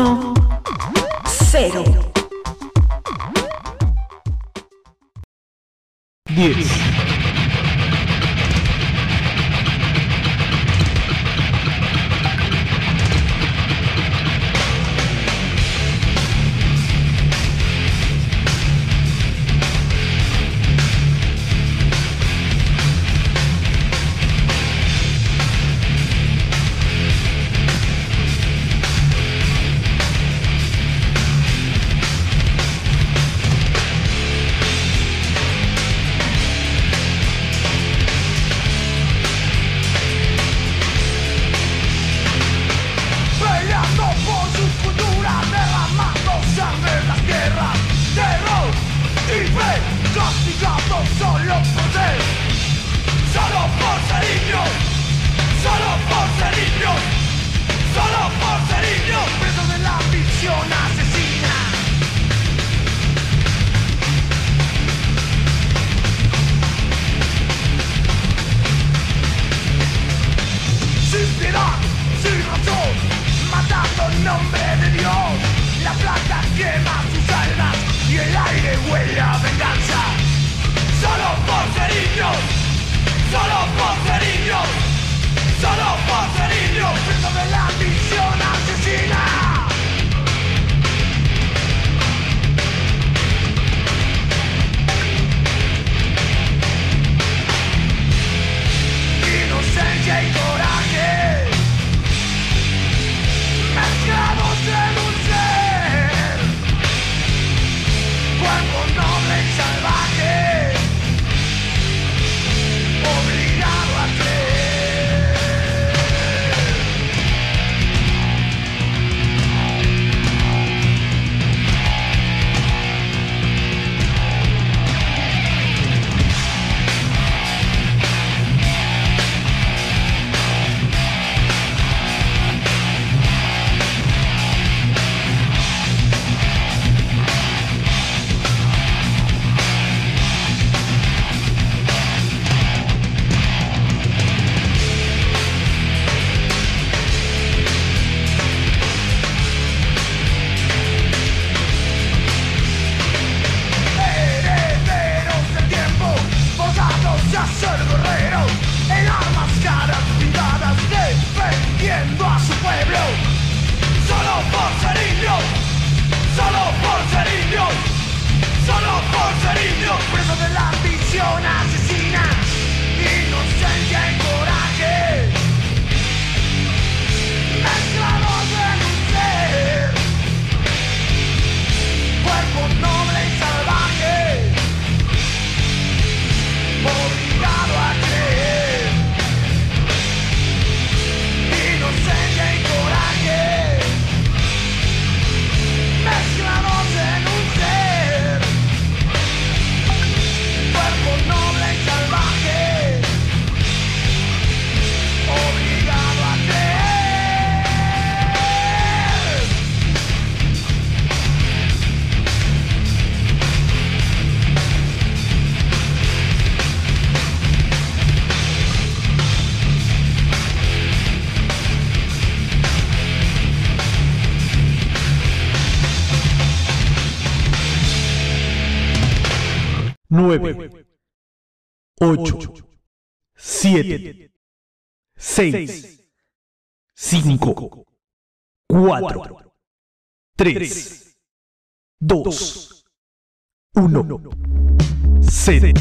1, 0. 10. 8, 7, 6, 5, 4, 3, 2, 1, 0.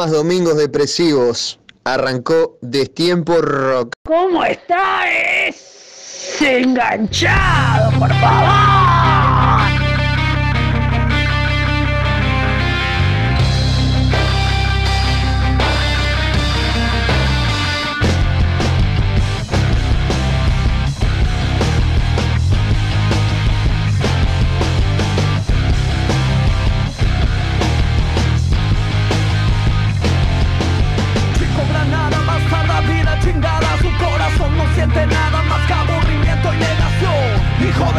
Más domingos depresivos. Arrancó Destiempo Rock. ¿Cómo está? Es enganchado, por favor.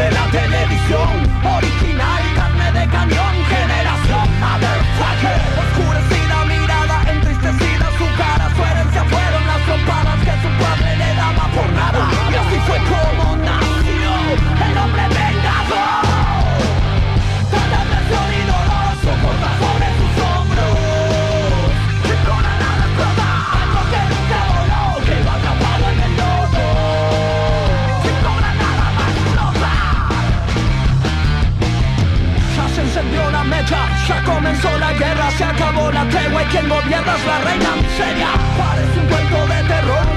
de la televisión. comenzó la guerra, se acabó la tregua y quien gobierna es la reina miseria. Parece un cuento de terror.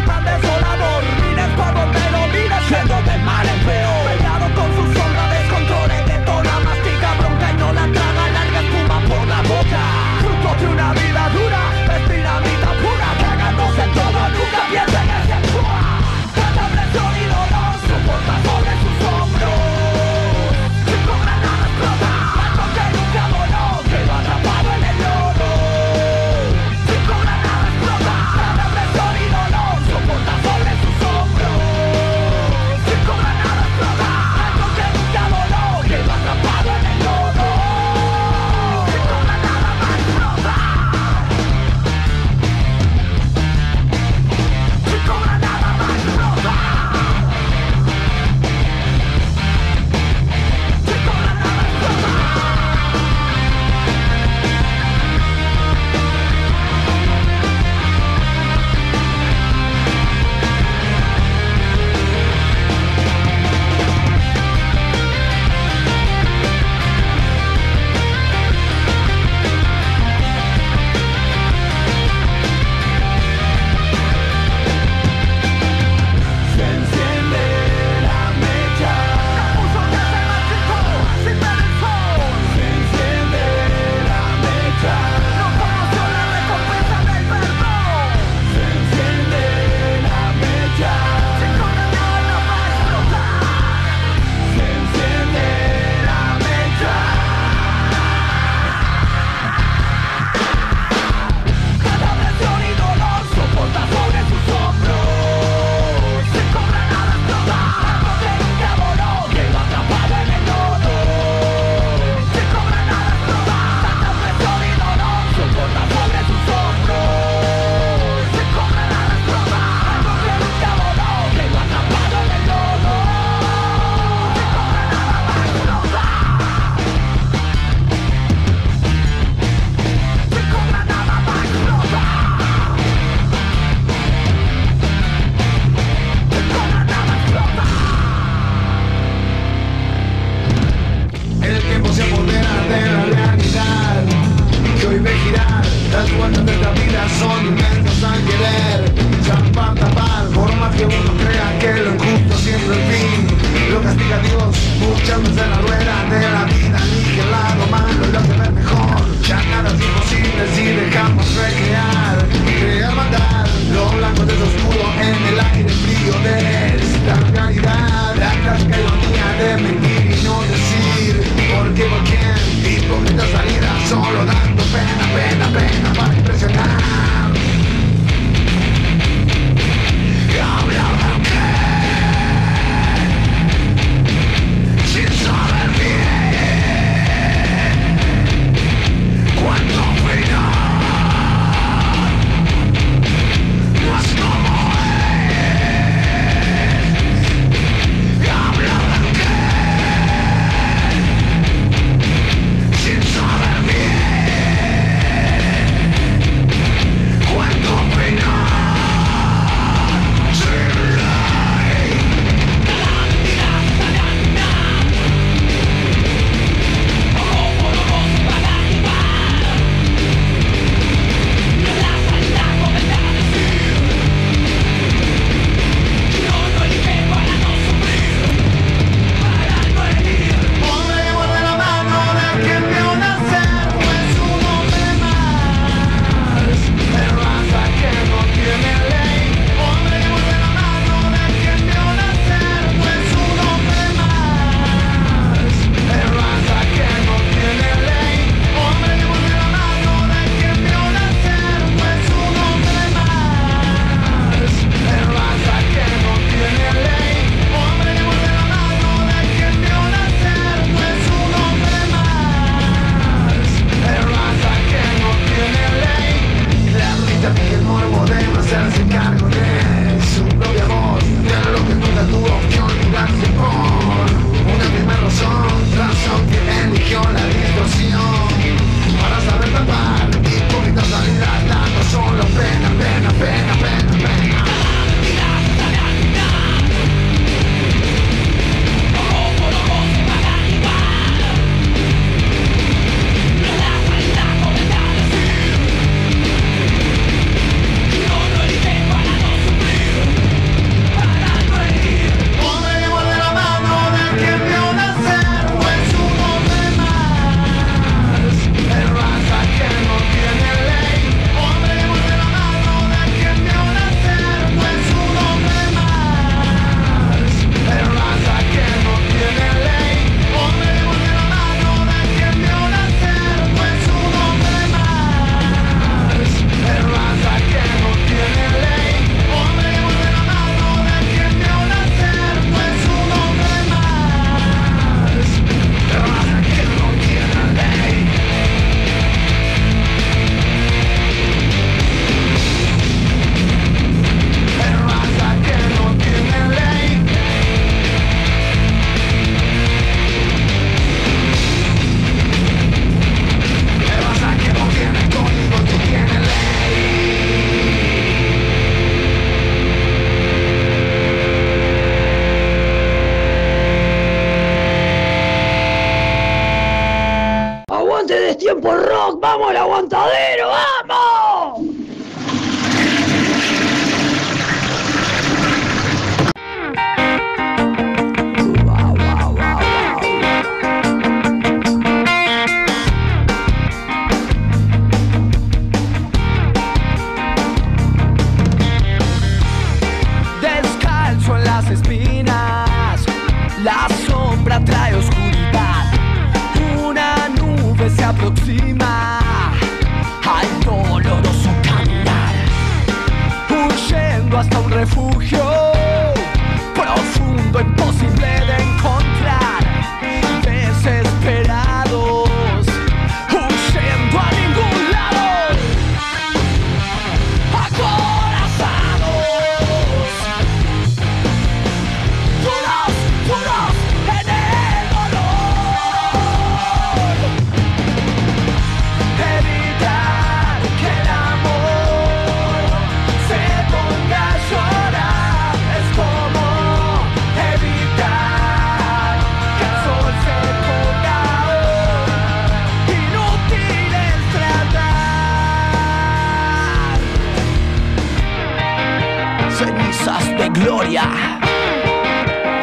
cosas de gloria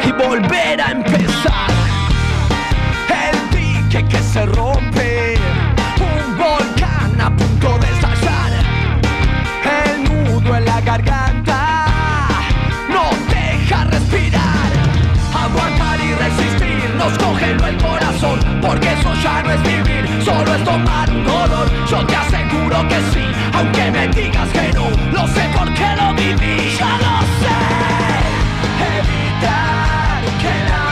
y volver a empezar. El dique que se rompe, un volcán a punto de estallar, el nudo en la garganta no deja respirar. Aguantar y resistir nos congeló el corazón ya no es vivir, solo es tomar un dolor. Yo te aseguro que sí, aunque me digas que no, lo sé por qué lo viví, ya lo sé. Evitar que la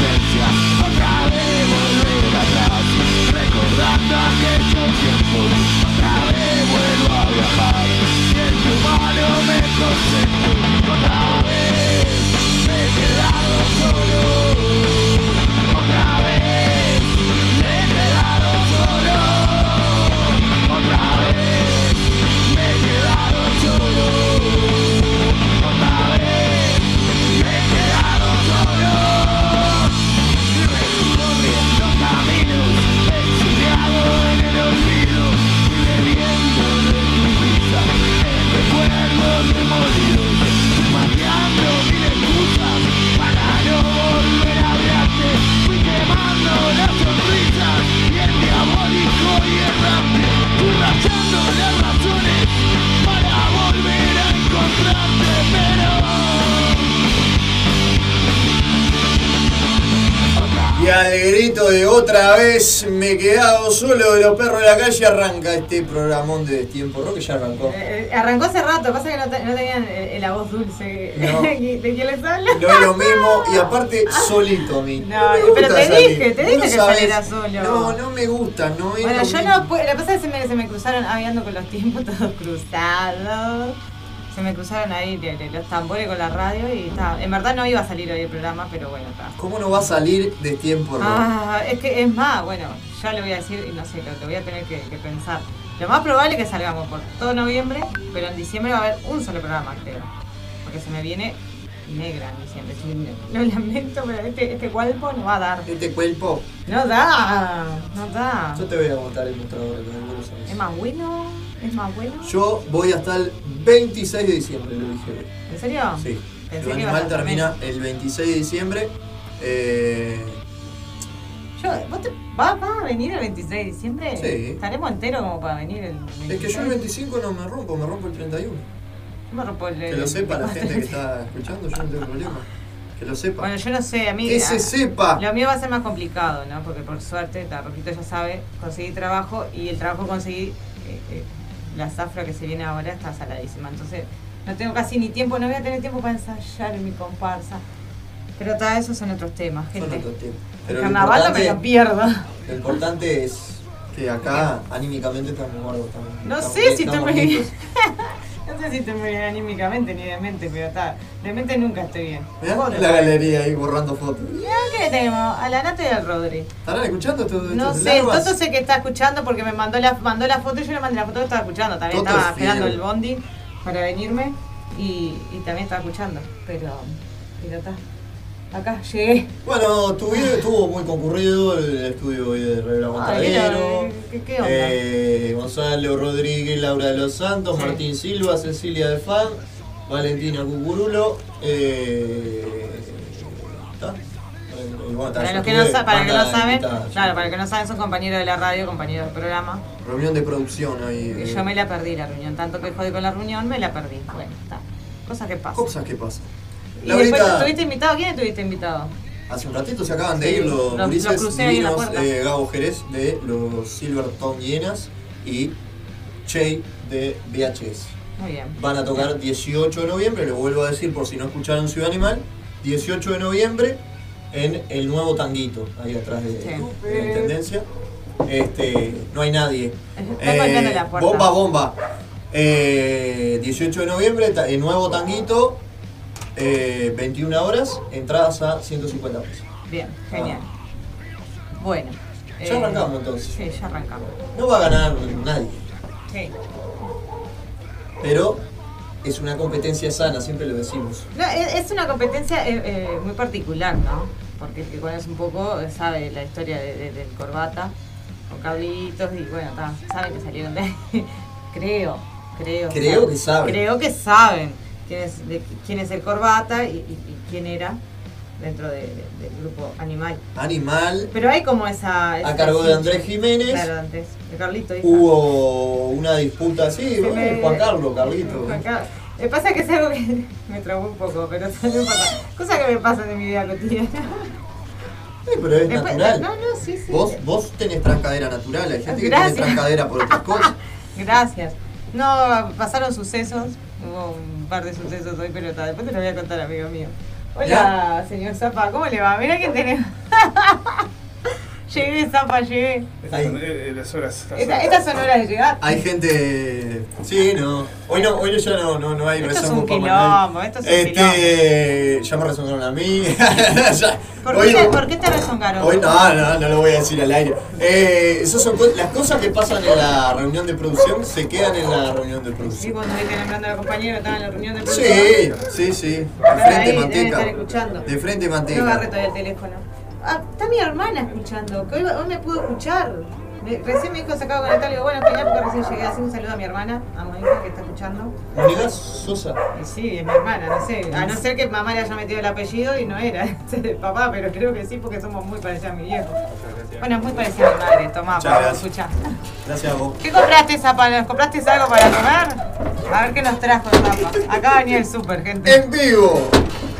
Otra vez volver atrás Recordando aquellos tiempos. Otra vez vuelvo a viajar Y el humano me concentra. Al grito de otra vez me he quedado solo de los perros de la calle arranca este programón de Tiempo Rock que ya arrancó. Eh, eh, arrancó hace rato, pasa que no, te- no tenían eh, la voz dulce No. de quién les habla. No es lo mismo y aparte solito a mí. No, pero te salir. dije, te dije que sabés. salieras solo. No, no me gusta, no es Bueno, yo mismo. no que pasa es que se me, se me cruzaron, hablando con los tiempos todos cruzados. Se me cruzaron ahí los tambores con la radio y está. En verdad no iba a salir hoy el programa, pero bueno, está. ¿Cómo no va a salir de Tiempo Rock? Ah, es que es más, bueno, ya lo voy a decir y no sé, lo, lo voy a tener que, que pensar. Lo más probable es que salgamos por todo noviembre, pero en diciembre va a haber un solo programa, creo. Porque se me viene negra en diciembre. Lo lamento, pero este, este cuerpo no va a dar. Este cuerpo, No da, no da. yo te voy a botar el mostrador algunos años. Es más bueno, es más bueno. Yo voy hasta el 26 de diciembre, lo dije. ¿En serio? Sí. Pensé El animal termina el 26 de diciembre. Eh, Yo, ¿Vos te, vas a venir el 26 de diciembre? Sí. ¿Estaremos enteros como para venir el 26? es que yo el 25 no me rompo, me rompo el 31. Yo me rompo el- Que lo sepa la gente que está escuchando, yo no tengo problema. Que lo sepa. Bueno, yo no sé, a mí... que se sepa. Lo mío va a ser más complicado, ¿no? Porque por suerte, la Rojito ya sabe, conseguí trabajo y el trabajo conseguí, eh, eh, la zafra que se viene ahora está saladísima. Entonces, no tengo casi ni tiempo, no voy a tener tiempo para ensayar en mi comparsa. Pero todo esos son otros temas, Son gente. otros el Pero lo carnaval no me lo importante, pierdo. lo importante es que acá anímicamente estamos gordos también. No Estamos sé si estoy estamos muy bien. sé si estoy muy bien anímicamente ni de mente, pero está. De mente nunca estoy bien. Mirá ¿Vos la galería ahí borrando fotos. Mirá que tenemos a la Nata y al Rodri. ¿Estarán escuchando estos No sé, larvas? Toto sé que está escuchando porque me mandó la, mandó la foto y yo le mandé la foto que estaba escuchando. También Toto estaba es esperando el bondi para venirme y, y también estaba escuchando. Pero, pero está. Acá llegué. Bueno, tu video estuvo muy concurrido, el estudio hoy de Rebel Aguantadero. Ay, ¿qué- qué onda? Eh, Gonzalo Rodríguez, Laura de los Santos, Sí. Martín Silva, Cecilia de Fan, Valentina Cucurulo. Eh, ¿Está? Y bueno, está, Para los que no, sa- para que no saben, invitada, claro, para los que no saben, son compañeros de la radio, compañeros del programa. Reunión de producción ahí. Y eh, yo me la perdí la reunión. Tanto que jodí con la reunión, me la perdí. Bueno, está. Cosas que pasan. Cosas que pasan. Y después, Laurita, ¿estuviste invitado? ¿Quién estuviste invitado? hace un ratito se acaban de ir los los- gurises divinos, eh, Gabo Jerez de los Silverton Hienas y Che de VHS. Muy bien. Van a tocar 18 de noviembre, lo vuelvo a decir por si no escucharon Ciudad Animal, 18 de noviembre en el nuevo tanguito, ahí atrás de, Sí. de la Intendencia. Este, no hay nadie. Puerta. Bomba, bomba. Eh, 18 de noviembre, el nuevo tanguito, eh, 21 horas, entradas a 150 pesos. Bien, genial. Bueno. Ya eh, arrancamos, entonces. Sí, ya arrancamos. No va a ganar nadie, Sí. pero es una competencia sana, siempre lo decimos. No, es, es una competencia eh, eh, muy particular, ¿no? Porque el que conoce un poco eh, sabe la historia de- de- del corbata con cablitos y bueno, ta, saben que salieron de ahí. creo, creo. Creo saben. que saben. Creo que saben quién es, de- quién es el corbata y, y- y quién era dentro de- de- del grupo Animal. Animal, Pero hay como esa... a cargo de. Andrés Jiménez. Claro, antes. De Carlito. Hubo una disputa así, bueno, me- Juan Carlos, Carlito. Juan Carlos. Me pasa que es algo que me traumó un poco, pero no importa. Cosas que me pasan en mi vida cotidiana. Sí, pero es Después- natural. No, no, sí, sí. Vos, vos tenés trancadera natural, hay gente que Gracias. tiene trancadera por otras cosas. Gracias. No, pasaron sucesos. Hubo un par de sucesos hoy, pero después te lo voy a contar, amigo mío. Hola, señor Zapa, ¿cómo le va? Mira quién tenemos. llegué, Zapa, llegué. Ahí. Eh, las horas. las Esta- horas. Estas son horas de llegar. Hay gente. Sí, no. Hoy no, hoy ya no, no, no hay Esto es rezongo un para quilombo, esto es un este, Ya me rezongaron a mí. Ya. ¿Por, Hoy- qué, te- ¿Por qué te rezongaron? Hoy no, no, no lo voy a decir al aire. Eh, esas son co- las cosas que pasan en la reunión de producción se quedan en la reunión de Sí, producción. cuando viste nombrando a la compañera, estaba en la reunión de producción. Sí, sí, sí. De ahí, frente manteca. estar escuchando. De frente No agarré manteca. todavía el teléfono. Ah, está mi hermana escuchando, que hoy, hoy me pudo escuchar. Recién me dijo se acaba de conectar, le digo, bueno, genial, porque recién llegué. Así un saludo a mi hermana, a Mónica, que está escuchando. Mónica Sosa. Y sí, es mi hermana, no sé. A no ser que mamá le haya metido el apellido y no era ese de papá, pero creo que sí, porque somos muy parecidos a mi viejo. Bueno, es muy parecida a mi madre, tomá, Muchas papá, gracias. escucha. Gracias a vos. ¿Qué compraste, Zapa? ¿Nos ¿Compraste algo para comer? A ver qué nos trajo Zapa. Acá venía el súper, gente. En vivo.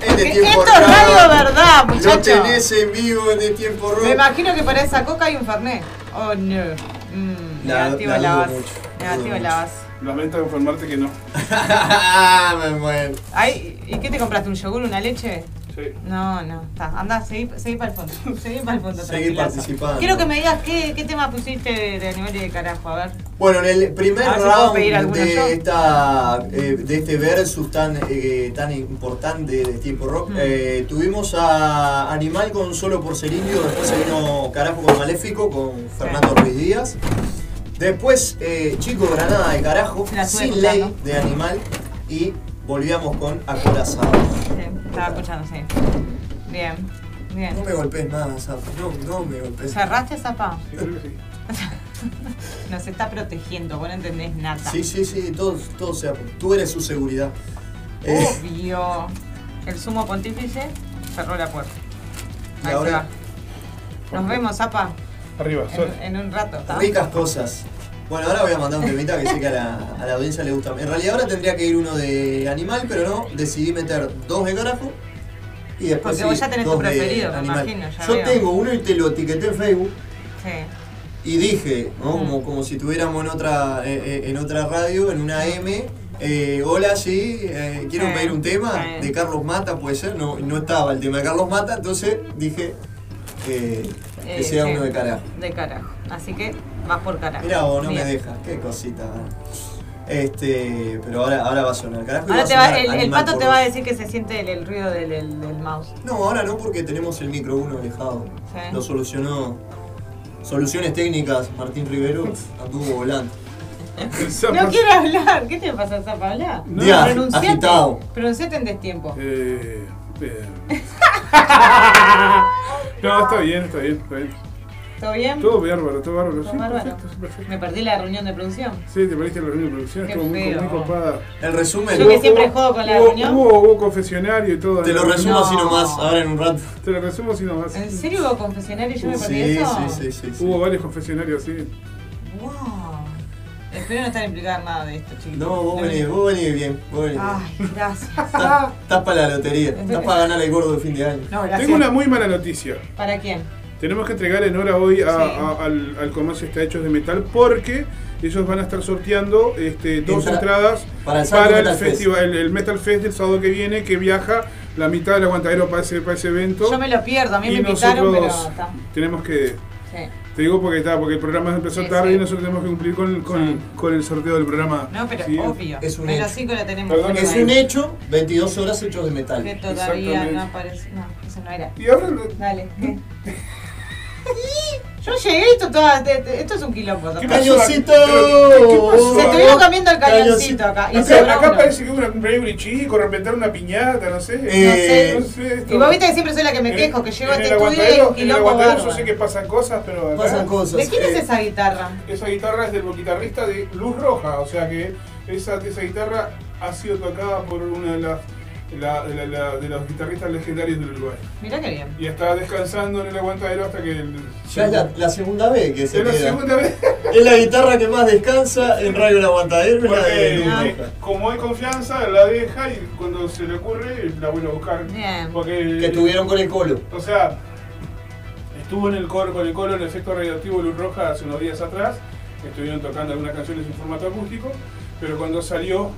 Es de Que tiempo Esto es radio verdad, Lo muchachos. tenés en vivo de tiempo rock. Me imagino que para esa coca hay un fernet. Oh no. Mm, La- negativo la la, mucho, Negativo la base. Lamento informarte que no. Me muero. Ay, ¿Y qué te compraste? ¿Un yogur, una leche? Sí. No, no, está. Anda, seguí, seguí para el fondo. Seguí para el fondo. Seguí participando. Quiero que me digas qué, qué tema pusiste de, de animal y de carajo, a ver. Bueno, en el primer ver round yo. de, esta, eh, de este versus tan, eh, tan importante de tiempo rock, Mm. eh, tuvimos a Animal con Solo por ser indio, después se vino Carajo con Maléfico con Fernando Ruiz Díaz. Después eh, Chico Granada de Carajo, Sin Ley de Animal y volvíamos con Acorazado. Sí, estaba escuchando, sí. Bien, bien. No me golpees nada, Zapa, no, no me golpees. ¿Cerraste, Zapa? Sí, creo que sí. Nos está protegiendo, vos no entendés nada. Sí, sí, sí, todo, todo sea. Tú eres su seguridad. Eh, Obvio. El sumo pontífice cerró la puerta. Y Ahí ahora- se va. Nos vemos, Zapa, Arriba, sol. en, en un rato. ¿está? Ricas cosas. Bueno, ahora voy a mandar un temita que sé que a la, a la audiencia le gusta. En realidad ahora tendría que ir uno de animal, pero no, decidí meter dos de carajo y después Porque vos sí, ya tenés dos tu de preferido, me animal. imagino, ya Yo veo. tengo uno y te lo etiqueté en Facebook Sí. y dije, ¿no? Mm. como, como si tuviéramos en otra, eh, eh, en otra radio, en una M. eh, hola, sí, eh, quiero Sí, pedir un tema sí. de Carlos Mata, puede ser. No, no estaba el tema de Carlos Mata, entonces dije eh, que Eh, sea uno de carajo. De carajo. Así que vas por carajo. Mira vos, no Bien. me dejas, qué cosita. Este, pero ahora, ahora va a sonar. Carajo, Ahora va te va, sonar el, pato te va a decir que se siente el, el ruido del, del- del mouse. No, ahora no, porque tenemos el micro uno alejado. Sí. Lo solucionó. Soluciones técnicas, Martín Rivero anduvo volando. No quiere hablar. ¿Qué te pasa, Zapa? Habla. No. Pronunciate. agitado. Pronunciate en destiempo. Eh, eh. no, está bien, está bien, está bien. ¿Todo bien? Todo bárbaro, todo bárbaro. Todo Sí, bárbaro. perfecto, sí, perfecto. Me perdí la reunión de producción. Sí, te perdiste la reunión de producción, Qué estuvo muy, muy copada. El resumen, Yo que siempre juego con la hubo, reunión. Hubo, hubo confesionario y todo. te lo resumo No. así nomás, ahora en un rato. Te lo resumo así nomás. ¿En serio hubo confesionario y yo me perdí Sí, eso? sí, sí, sí, sí. Hubo varios confesionarios, sí. Wow. Espero no estar implicada en nada de esto, chicos. No, vos venís, vos venís bien, vos venís bien. Ay, gracias. Estás, estás para la lotería, estás para ganar el gordo de fin de año. No, gracias. Tengo una muy mala noticia. ¿Para quién? Tenemos que entregar en hora hoy a- Sí. a- al, al comercio está hechos de metal porque ellos van a estar sorteando este, dos Entra- entradas para el Metal Fest. festival, el, el Metal Fest del sábado que viene que viaja la mitad del aguantadero para ese, para ese evento. Yo me lo pierdo, a mí y me invitaron, pero está. tenemos que Sí. Te digo porque está porque el programa empezó Sí, tarde sí. y nosotros tenemos que cumplir con, con, con el sorteo del programa. No, pero Sí. obvio. Es un Pero hecho. lo tenemos. Perdón, Es ahí. un hecho, 22 horas hechos de metal. Que todavía no aparece. No, eso no era. Y ahora Dale. Yo llegué esto toda, te- te- esto es un quilombo. ¿Qué ¿no? ¡Cañoncito! Se estuvieron cambiando el cañoncito acá. Acá, acá parece que hubo un brevery chico, reventar una piñata, no sé. Eh, no sé esto. Y vos viste que siempre soy la que me quejo, que llego a este estudio y hay aguantadero- un En el yo sé que pasan cosas, pero acá... Pasan cosas. ¿De quién es esa guitarra? Esa guitarra es del guitarrista de Luz Roja, o sea que esa, esa guitarra ha sido tocada por una de las la- de, la- la- de los guitarristas legendarios del Uruguay. Mirá qué bien. Y está descansando en el aguantadero hasta que... El, Ya es la, la segunda vez que se es la queda. segunda vez. Es la guitarra que más descansa en Radio El Aguantadero, es la de Porque Ah. Roja. como hay confianza, la deja y cuando se le ocurre la vuelve a buscar. Bien. Porque, Que estuvieron con el colo. O sea, estuvo en el coro, con el coro en el efecto radioactivo de Luz Roja hace unos días atrás. Estuvieron tocando algunas canciones en formato acústico, pero cuando salió,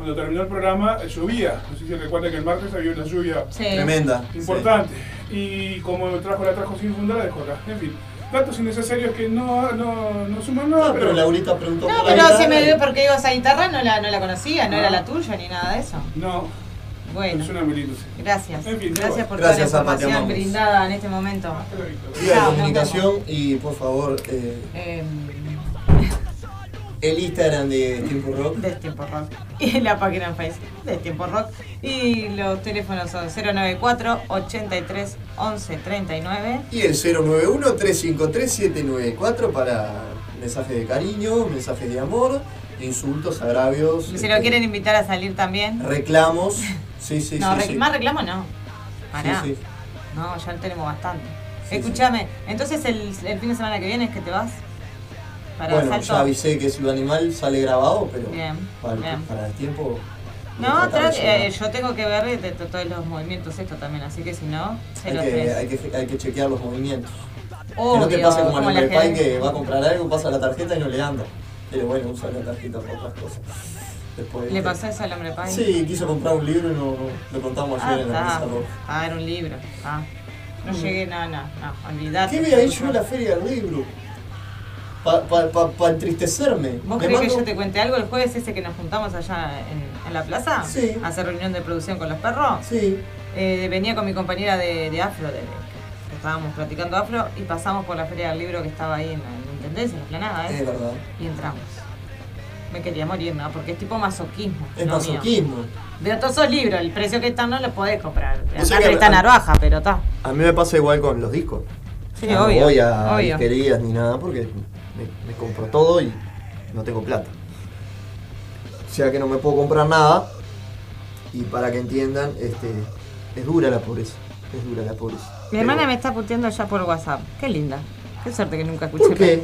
cuando terminó el programa, llovía. No sé si recuerda que el martes había una lluvia Sí. Tremenda. importante. Y como trajo la trajo sin fundar, la dejó acá. En fin, datos innecesarios que no, no, no suman nada, No, pero pero. Laurita preguntó No, pero si me dio porque digo esa guitarra no la, no la conocía, no Ah. era la tuya ni nada de eso. No, Bueno, gracias. En fin, Gracias por Gracias, toda la información brindada en este momento. Vía de comunicación y por favor eh, Eh, el Instagram de Tiempo Rock. Tiempo Rock. Y la página en Facebook del Tiempo Rock. Y los teléfonos son 094 83 11 39. Y el 091-353-794 para mensajes de cariño, mensajes de amor, insultos, agravios. Si este, lo quieren invitar a salir también. Reclamos. Sí, sí, no, sí. rec- sí. más reclamo no. Pará. Sí. No, ya tenemos bastante. Escúchame, entonces el, el fin de semana que viene es que te vas. Para Bueno, Salto. ya avisé que Ciudad Animal sale grabado, pero Bien, para, el- bien. para el tiempo No, eh, yo tengo que ver de, de todos los movimientos esto también, así que si no, hay, que, hay, que, hay que chequear los movimientos. Obvio, que no te pase como, como el gente- que va a comprar algo, pasa la tarjeta y no le anda. Pero bueno, usa la tarjeta para otras cosas. Después, ¿Le pasó eso al hombre pai? Sí, quiso comprar un libro y no, no- lo contamos Ah, ayer en la mesa. Ah, era un libro. Ah. No llegué, no, no, no, olvidate. ¿Qué ahí yo en la feria del libro? Para pa, pa, pa entristecerme. ¿Vos querés que yo te cuente algo el jueves ese que nos juntamos allá en, en la plaza? Sí. A hacer reunión de producción con los perros. Sí. Eh, venía con mi compañera de, de Afro, de, que estábamos platicando Afro, y pasamos por la feria del libro que estaba ahí en la, en la Intendencia, en la planada, Es ¿eh? verdad. Y entramos. Me quería morir, ¿no? Porque es tipo masoquismo. Es no mío. masoquismo. De todos esos libros, el precio que están no lo podés comprar. Sé Acá que- está Narvaja, pero está. A mí me pasa igual con los discos. Sí, obvio, No voy a obvio. ni nada porque me, me compro todo y no tengo plata. O sea que no me puedo comprar nada. Y para que entiendan, este, es dura la pobreza. Es dura la pobreza. Mi Pero- hermana me está puteando ya por WhatsApp. Qué linda. Qué suerte que nunca escuché. ¿Por qué?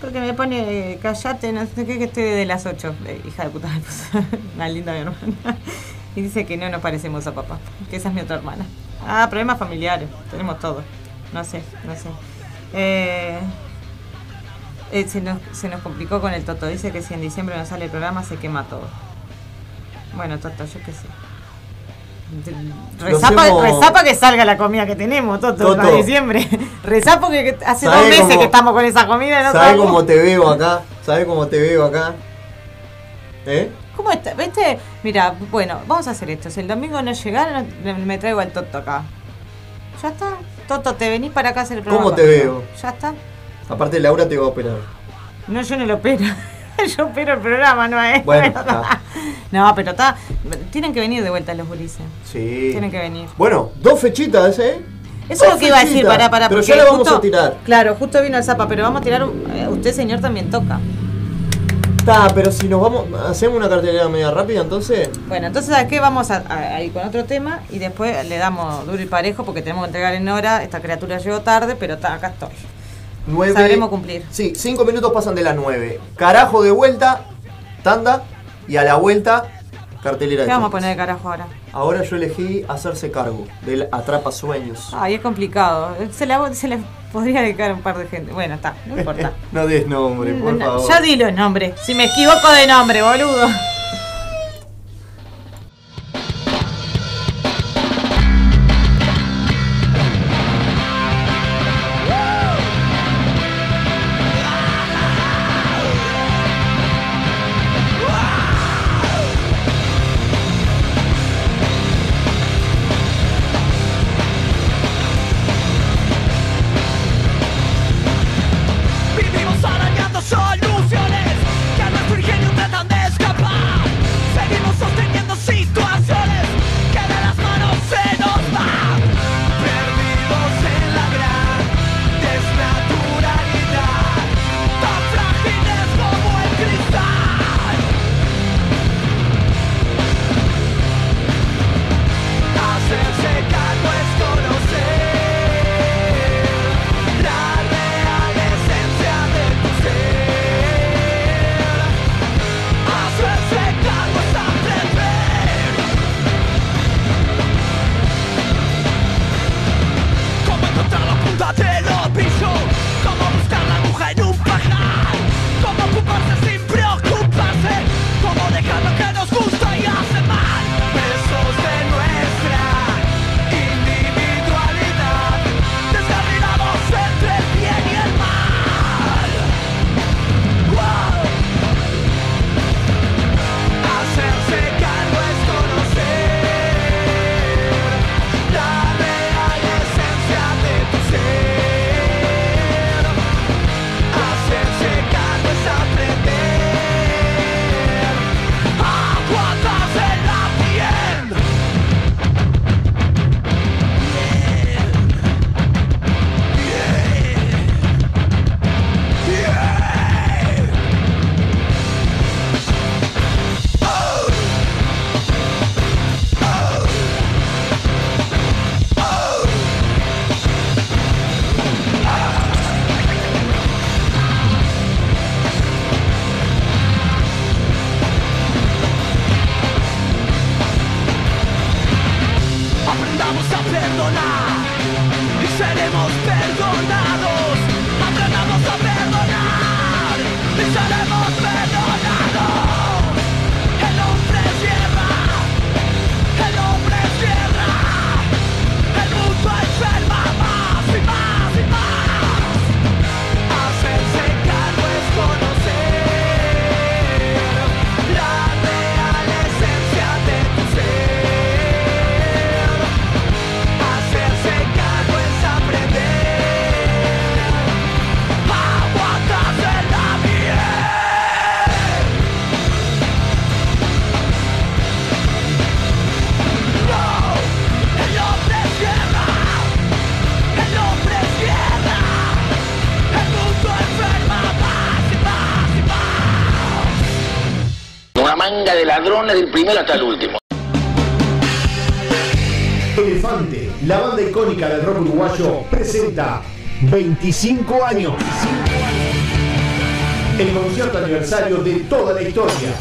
Porque me pone, callate, no sé qué, que estoy de las 8. hija de puta, me puso. Una linda mi hermana. Y dice que no nos parecemos a papá, que esa es mi otra hermana. Ah, problemas familiares, tenemos todos. No sé, no sé. Eh, eh, se, nos, se nos complicó con el Toto. Dice que si en diciembre no sale el programa se quema todo. Bueno, Toto, yo qué sé. Rezapa, rezapa que salga la comida que tenemos, Toto, Toto. para diciembre. Rezá porque hace ¿Sabe dos meses cómo- que estamos con esa comida y no ¿Sabes cómo te veo acá? ¿Sabes cómo te veo acá? ¿Eh? ¿Cómo está? ¿Viste? Mira, bueno, vamos a hacer esto. Si el domingo no llegaron, me- traigo al Toto acá. ¿Ya está? Toto, te venís para acá a hacer el programa. ¿Cómo te veo? ¿Ya está? Aparte Laura te va a operar. No, yo no lo opero. yo opero el programa, no es. Bueno. No, pero está. Tienen que venir de vuelta los gurises. Sí. Tienen que venir. Bueno, dos fechitas, ¿eh? Eso es lo que iba a decir, pará, pará. Pero ya la vamos justo- a tirar. Claro, justo vino el Zapa, pero vamos a tirar. eh, usted, señor, también toca. Está, pero si nos vamos, hacemos una cartelera media rápida, entonces. Bueno, entonces ¿sabes qué? Vamos a, a- a ir con otro tema y después le damos duro y parejo porque tenemos que entregar en hora. Esta criatura llegó tarde, pero está, acá estoy. Sabremos cumplir. Sí, cinco minutos pasan de las nueve. Carajo de vuelta, tanda, y a la vuelta, cartelera ¿Qué de vamos a poner de carajo ahora? Ahora yo elegí hacerse cargo del Atrapa Sueños. Ay, es complicado. Se le, se le podría dedicar a un par de gente. Bueno, está, no importa. no des nombre, por No, favor. ya di los nombres. Si me equivoco de nombre, boludo. Ladrones del primero hasta el último. Elefante, la banda icónica del rock uruguayo, presenta 25 años. El concierto aniversario de toda la historia.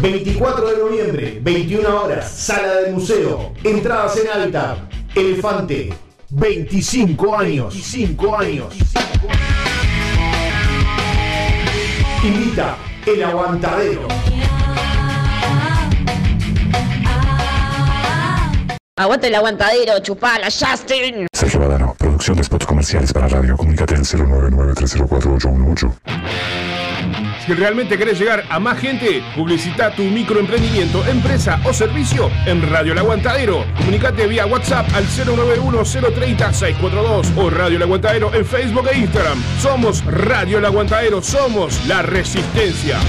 24 de noviembre, 21 horas, sala del museo. Entradas en Hábitat. Elefante, 25 años. 25 años. Invita el aguantadero. Aguante el aguantadero, chupala, Justin. Sergio Badano, producción de spots comerciales para radio. Comunícate al 099-304-818. Si realmente querés llegar a más gente, publicita tu microemprendimiento, empresa o servicio en Radio El Aguantadero. Comunicate vía WhatsApp al 091-030-642 o Radio El Aguantadero en Facebook e Instagram. Somos Radio El Aguantadero, somos la resistencia.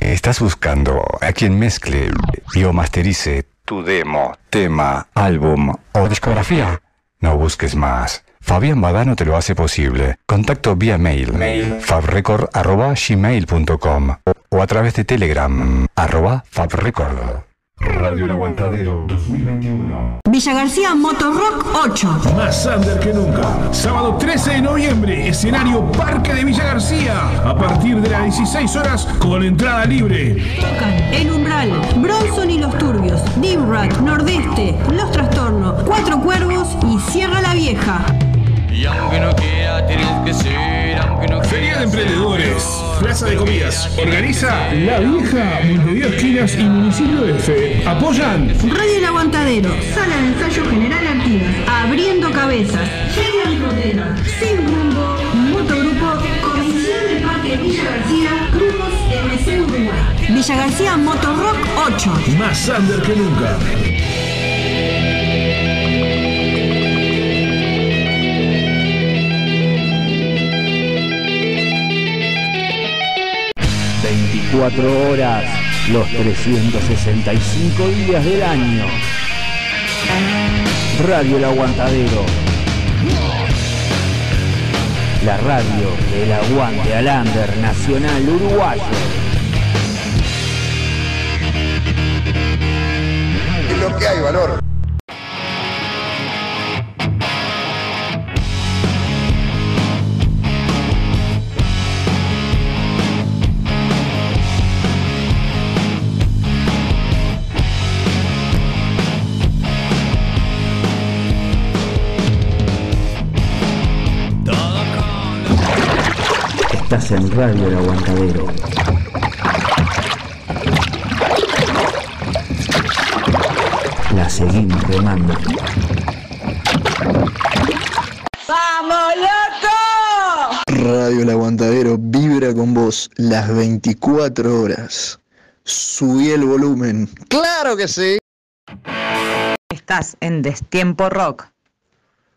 ¿Estás buscando a quien mezcle y o masterice tu demo, tema, álbum o discografía? No busques más. Fabián Badano te lo hace posible. Contacto vía mail, fabrecord.gmail.com o a través de Telegram, arroba fabrecord. Radio El Aguantadero 2021. Villa García Motorrock 8. Más under que nunca. Sábado 13 de noviembre, escenario Parque de Villa García. A partir de las 16 horas con entrada libre. Tocan El Umbral, Bronson y los Turbios, Dimrat, Nordeste, Los Trastornos, Cuatro Cuervos y Sierra la Vieja. Y aunque no quiera, tienes que ser, aunque no Feria de Emprendedores, Plaza de Comidas. Organiza La Vieja, Montevideo Esquinas y Municipio F. Apoyan Radio El Aguantadero, Sala de Ensayo General Artigas, Abriendo Cabezas, Feria Ricotera, Sin Rumbo, Motogrupo, Comisión del Parque Villa García, Grupos MC Uruguay. Villa García Motorrock 8. más under que nunca. Veinticuatro horas, los 365 días del año. Radio El Aguantadero. La radio del aguante al under nacional uruguayo. Es lo que hay, valor. Estás en Radio El Aguantadero. La seguimos remando. ¡Vamos, loco! Radio El Aguantadero vibra con vos las 24 horas. Subí el volumen. ¡Claro que sí! Estás en Destiempo Rock.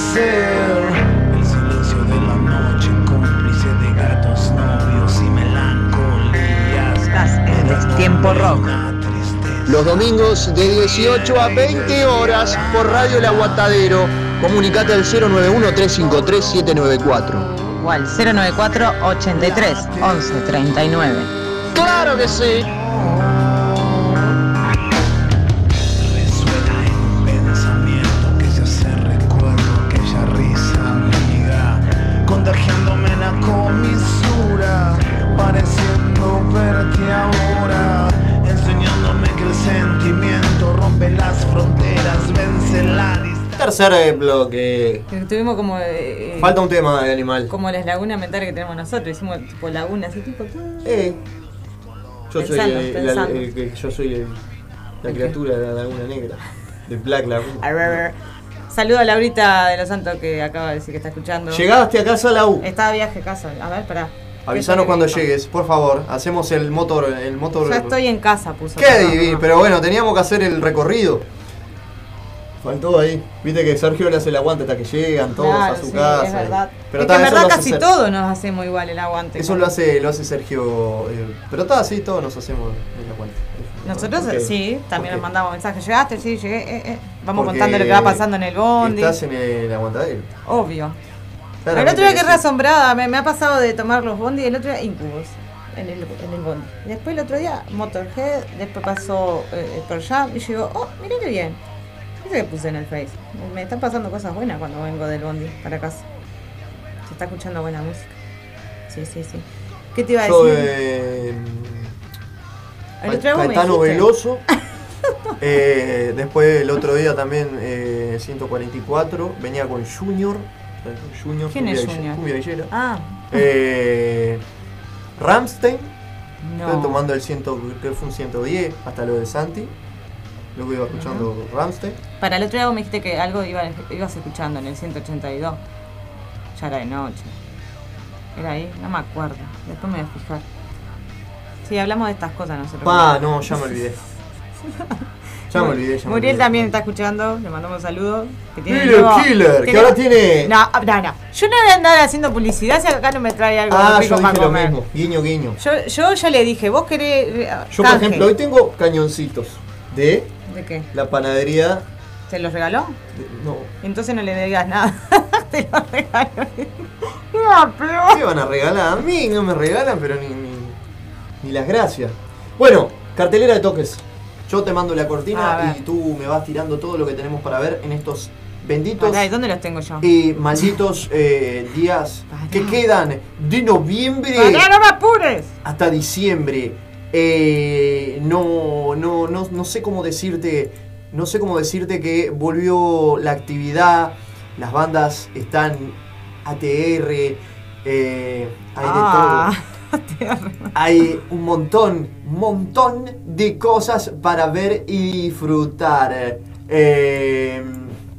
El silencio de la noche, cómplice de gatos, novios y melancolías. Estás en Destiempo Rock. Los domingos de 18 a 20 horas por Radio El Aguantadero. Comunicate al 091-353-794. O al 094 83 11 39. ¡Claro que sí! Tercer eh, bloque. Que Tuvimos como. eh, eh, Falta un tema de animal. Como las lagunas mentales que tenemos nosotros. Hicimos tipo lagunas así, tipo. Eh, yo soy, Pensando, el, el- pensando. el que- yo soy la criatura de la laguna negra. De Black Lagoon. Arr, arr, arr. Saludo a Laurita de los Santos que acaba de decir que está escuchando. Llegaste a casa, Lau. Estaba de viaje a casa. A ver, pará. Avisanos cuando llegues, por favor. Hacemos el motor. El motor Ya estoy en casa, puso. Qué divino. Pero bueno, teníamos que hacer el recorrido. Faltó ahí. Viste que Sergio le hace el aguante hasta que llegan todos Claro, a su sí, casa. es verdad. Pero es que ta, en verdad casi Ser- todos nos hacemos igual el aguante. Eso lo hace, lo hace Sergio. eh, pero está así, todos nos hacemos el aguante. Nosotros sí, también nos mandamos mensajes. ¿Llegaste? Sí, llegué. eh, eh. Vamos contando lo que va pasando en el bondi. Estás en el aguantadero. Obvio. el Claramente otro día que que sí. re asombrada, me, me ha pasado de tomar los bondi, el otro día Incubus, en el, en el bondi. Después el otro día Motorhead, después pasó eh, Pearl Jam, y yo digo, oh, mira qué bien. ¿Qué que puse en el Face? Me están pasando cosas buenas cuando vengo del bondi para casa. Se está escuchando buena música. Sí, sí, sí. ¿Qué te iba a Yo, decir? eh, El Caetano. Veloso. Eh, después el otro día también eh, 144. Venía con Junior. Junior ¿Quién es Junior? villera. Ah. Eh, Ramstein. No. Estoy tomando el 100, creo que fue un 110 hasta lo de Santi. Luego iba escuchando Ramstein. Para el otro vos me dijiste que algo iba- ibas escuchando en el 182. Ya era de noche. ¿Era ahí? No me acuerdo. Después me voy a fijar. Sí, hablamos de estas cosas nosotros. Pa, no, ya me olvidé. Ya me olvidé, ya me Muriel olvidé. también está escuchando, le mandamos saludos. Que tiene Killer, nuevo- Killer, que ahora tiene- No, no, no. Yo no voy a andar haciendo publicidad si acá no me trae algo Ah, rico yo para dije lo comer. mismo. Guiño, guiño. Yo, yo ya le dije, vos querés. eh, Yo, por ejemplo, hoy tengo cañoncitos de ¿De qué? la panadería. ¿Te los regaló? de- no. Entonces no le digas nada. Te los regaló. No, ¿Qué van a regalar? A mí no me regalan, pero ni, ni, ni las gracias. Bueno, cartelera de toques. Yo te mando la cortina y tú me vas tirando todo lo que tenemos para ver en estos benditos Pará, ¿y dónde los tengo yo? y malditos eh, días que quedan de noviembre Pará, no me apures. hasta diciembre. Eh, no, no, no, no sé cómo decirte. No sé cómo decirte que volvió la actividad. Las bandas están ATR. eh, hay de Ah, todo. Hay un montón, montón de cosas para ver y disfrutar. Eh,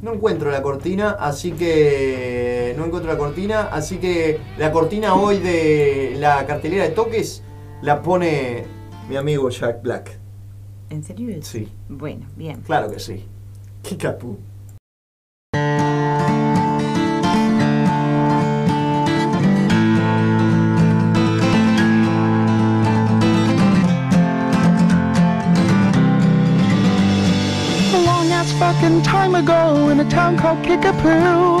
no encuentro la cortina, así que. No encuentro la cortina, así que la cortina hoy de la cartelera de toques la pone mi amigo Jack Black. ¿En serio? Sí, Bueno, bien. claro que sí. Qué. A long ass fucking time ago in a town called Kickapoo,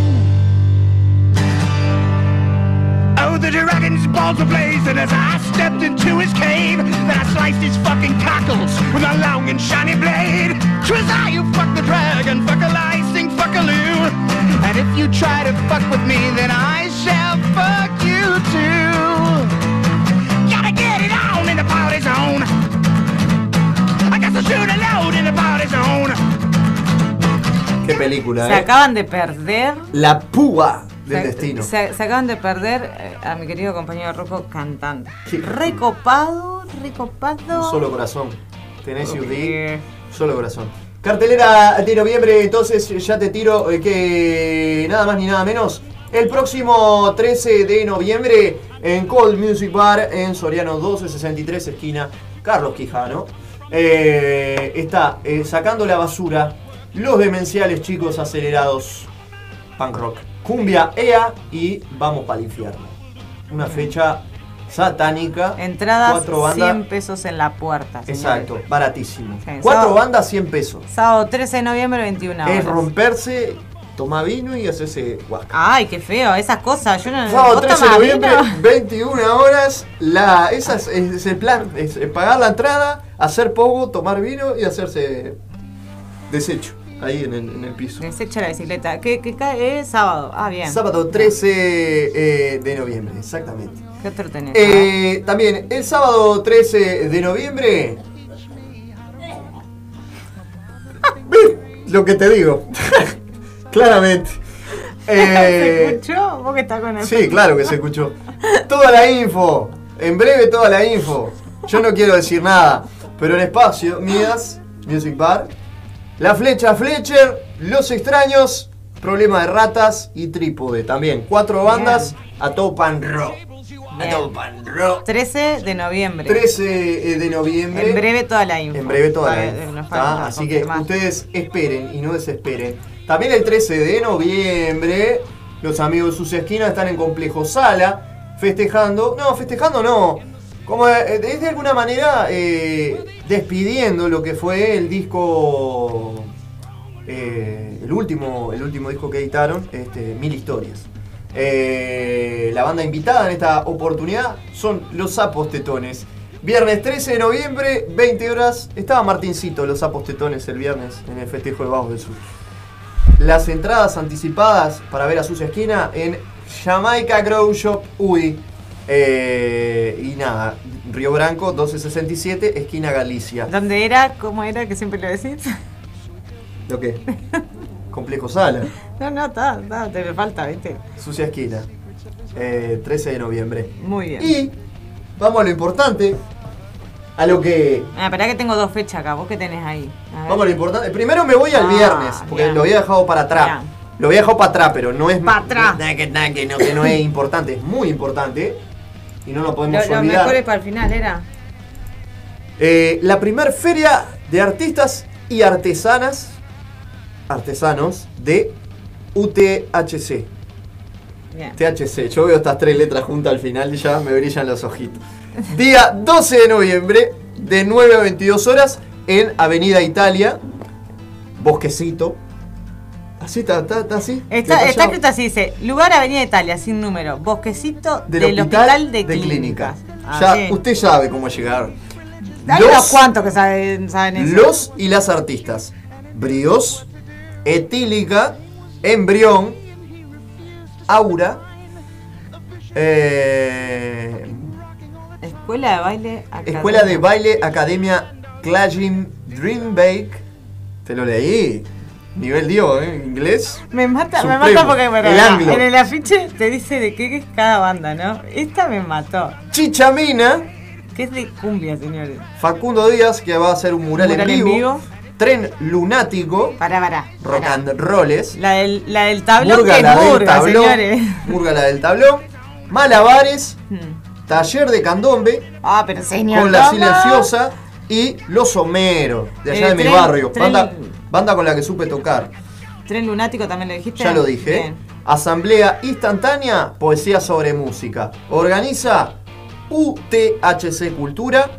The dragon's balls were blazing as I stepped into his cave. Then I sliced his fucking cockles with a long and shiny blade. 'Twas I who fucked the dragon, fuck a lie, sing fuck a loo. And if you try to fuck with me, then I shall fuck you too. Gotta get it on in the party zone. I got to shoot a load in the party zone. Qué película, Se eh. acaban de perder. La púa del se, destino. Se, se acaban de perder eh, a mi querido compañero Rojo cantando. Recopado, recopado. Un solo corazón. Tenés. UD, solo corazón. Cartelera de noviembre, entonces ya te tiro eh, que nada más ni nada menos. El próximo 13 de noviembre en Cold Music Bar en Soriano 1263, esquina Carlos Quijano. eh, está eh, sacando la basura los demenciales chicos acelerados punk rock. Cumbia EA y vamos para el infierno. Una fecha satánica. Entradas Cuatro bandas. 100 pesos en la puerta. señores. Exacto, baratísimo. Sí, Cuatro sábado- bandas, 100 pesos. Sábado 13 de noviembre, 21 horas. Es romperse, tomar vino y hacerse guasca. Ay, qué feo, esas cosas. Yo no Sábado ¿vos 13 de noviembre, vino? 21 horas. La, esa es, es el plan: es pagar la entrada, hacer poco, tomar vino y hacerse desecho ahí en el, en el piso. Desecha la bicicleta. ¿Qué, qué cae? Es sábado. Ah, bien. Sábado 13 eh, de noviembre, exactamente. ¿Qué otro tenés? Eh, también el sábado 13 de noviembre. ¿Ves Lo que te digo. Claramente. ¿Se Eh, escuchó? ¿Vos que estás con el sí, claro que se escuchó. Toda la info. En breve toda la info. Yo no quiero decir nada, pero en espacio, Midas, Music Bar, La Flecha Fletcher, Los Extraños, Problema de Ratas y Trípode. También cuatro bandas a Topan Rock. A Bien. Topan Rock. 13 de noviembre. 13 de noviembre. En breve toda la info. En breve toda la info, Así que ustedes esperen y no desesperen. También el 13 de noviembre, los amigos de Sucia Esquina están en Complejo Sala festejando. No, festejando no. Como eh, de, de alguna manera eh, despidiendo lo que fue el disco. eh, el, último, el último disco que editaron, este, Mil Historias. La banda invitada en esta oportunidad son Los Sapos Tetones. Viernes 13 de noviembre, 20 horas. Estaba Martincito, Los Sapos Tetones, el viernes en el festejo de Bajos del Sur. Las entradas anticipadas para ver a Sucia Esquina en Jamaica Grow Shop UI. Eh, y nada, Río Branco 1267, esquina Galicia. ¿Dónde era? ¿Cómo era? Que siempre lo decís. ¿Lo qué? Complejo Sala. No, no, está, está, te me falta, ¿viste? Sucia Esquina. Eh, 13 de noviembre. Muy bien. Y vamos a lo importante. A lo que. Ah, que tengo dos fechas acá. ¿Vos qué tenés ahí? A. Vamos a lo importante. Primero me voy al Ah, viernes, porque bien. lo había dejado para atrás. Bien. Lo había dejado para atrás, pero no es. Pa' atrás. Que no, que no es importante, es muy importante. Y no lo podemos Lo- olvidar. mejores para el final era. Eh, la primer feria de artistas y artesanas, artesanos de UTHC. Bien. THC, yo veo estas tres letras juntas al final y ya me brillan los ojitos. Día 12 de noviembre, de 9 a 22 horas, en Avenida Italia, Bosquecito. Así está, está, está así. Está, está escrito así, dice, lugar Avenida Italia, sin número, bosquecito Del, del, hospital, de, de clínicas. Ah, Ya, usted sabe cómo llegar. Hay unos cuantos que saben, saben eso. Los y las artistas. Brios, Etílica, Embrión, Aura, eh, Escuela de baile. Escuela de Academia. Baile Academia Clashing Dream Bake. Te lo leí. Nivel Dio, ¿eh? Inglés. Me mata, me Supremo. mata porque bueno, El en el afiche te dice de qué es cada banda, ¿no? Esta me mató. Chichamina. Que es de cumbia, señores. Facundo Díaz, que va a hacer un mural, Mural en, en vivo. Tren Lunático. Pará, pará. Rock and Rolls. La del, la del tablón Murga que la es del murga, tablón. señores. Murga la del tablón. Malabares. Taller de candombe. Ah, pero señor. con la silenciosa. Y Los Homeros, de allá Eh, de mi tren- barrio. tren- Banda, banda con la que supe tocar. Tren lunático también lo dijiste. Ya lo dije. Bien. Asamblea instantánea, poesía sobre música. Organiza UTHC Cultura,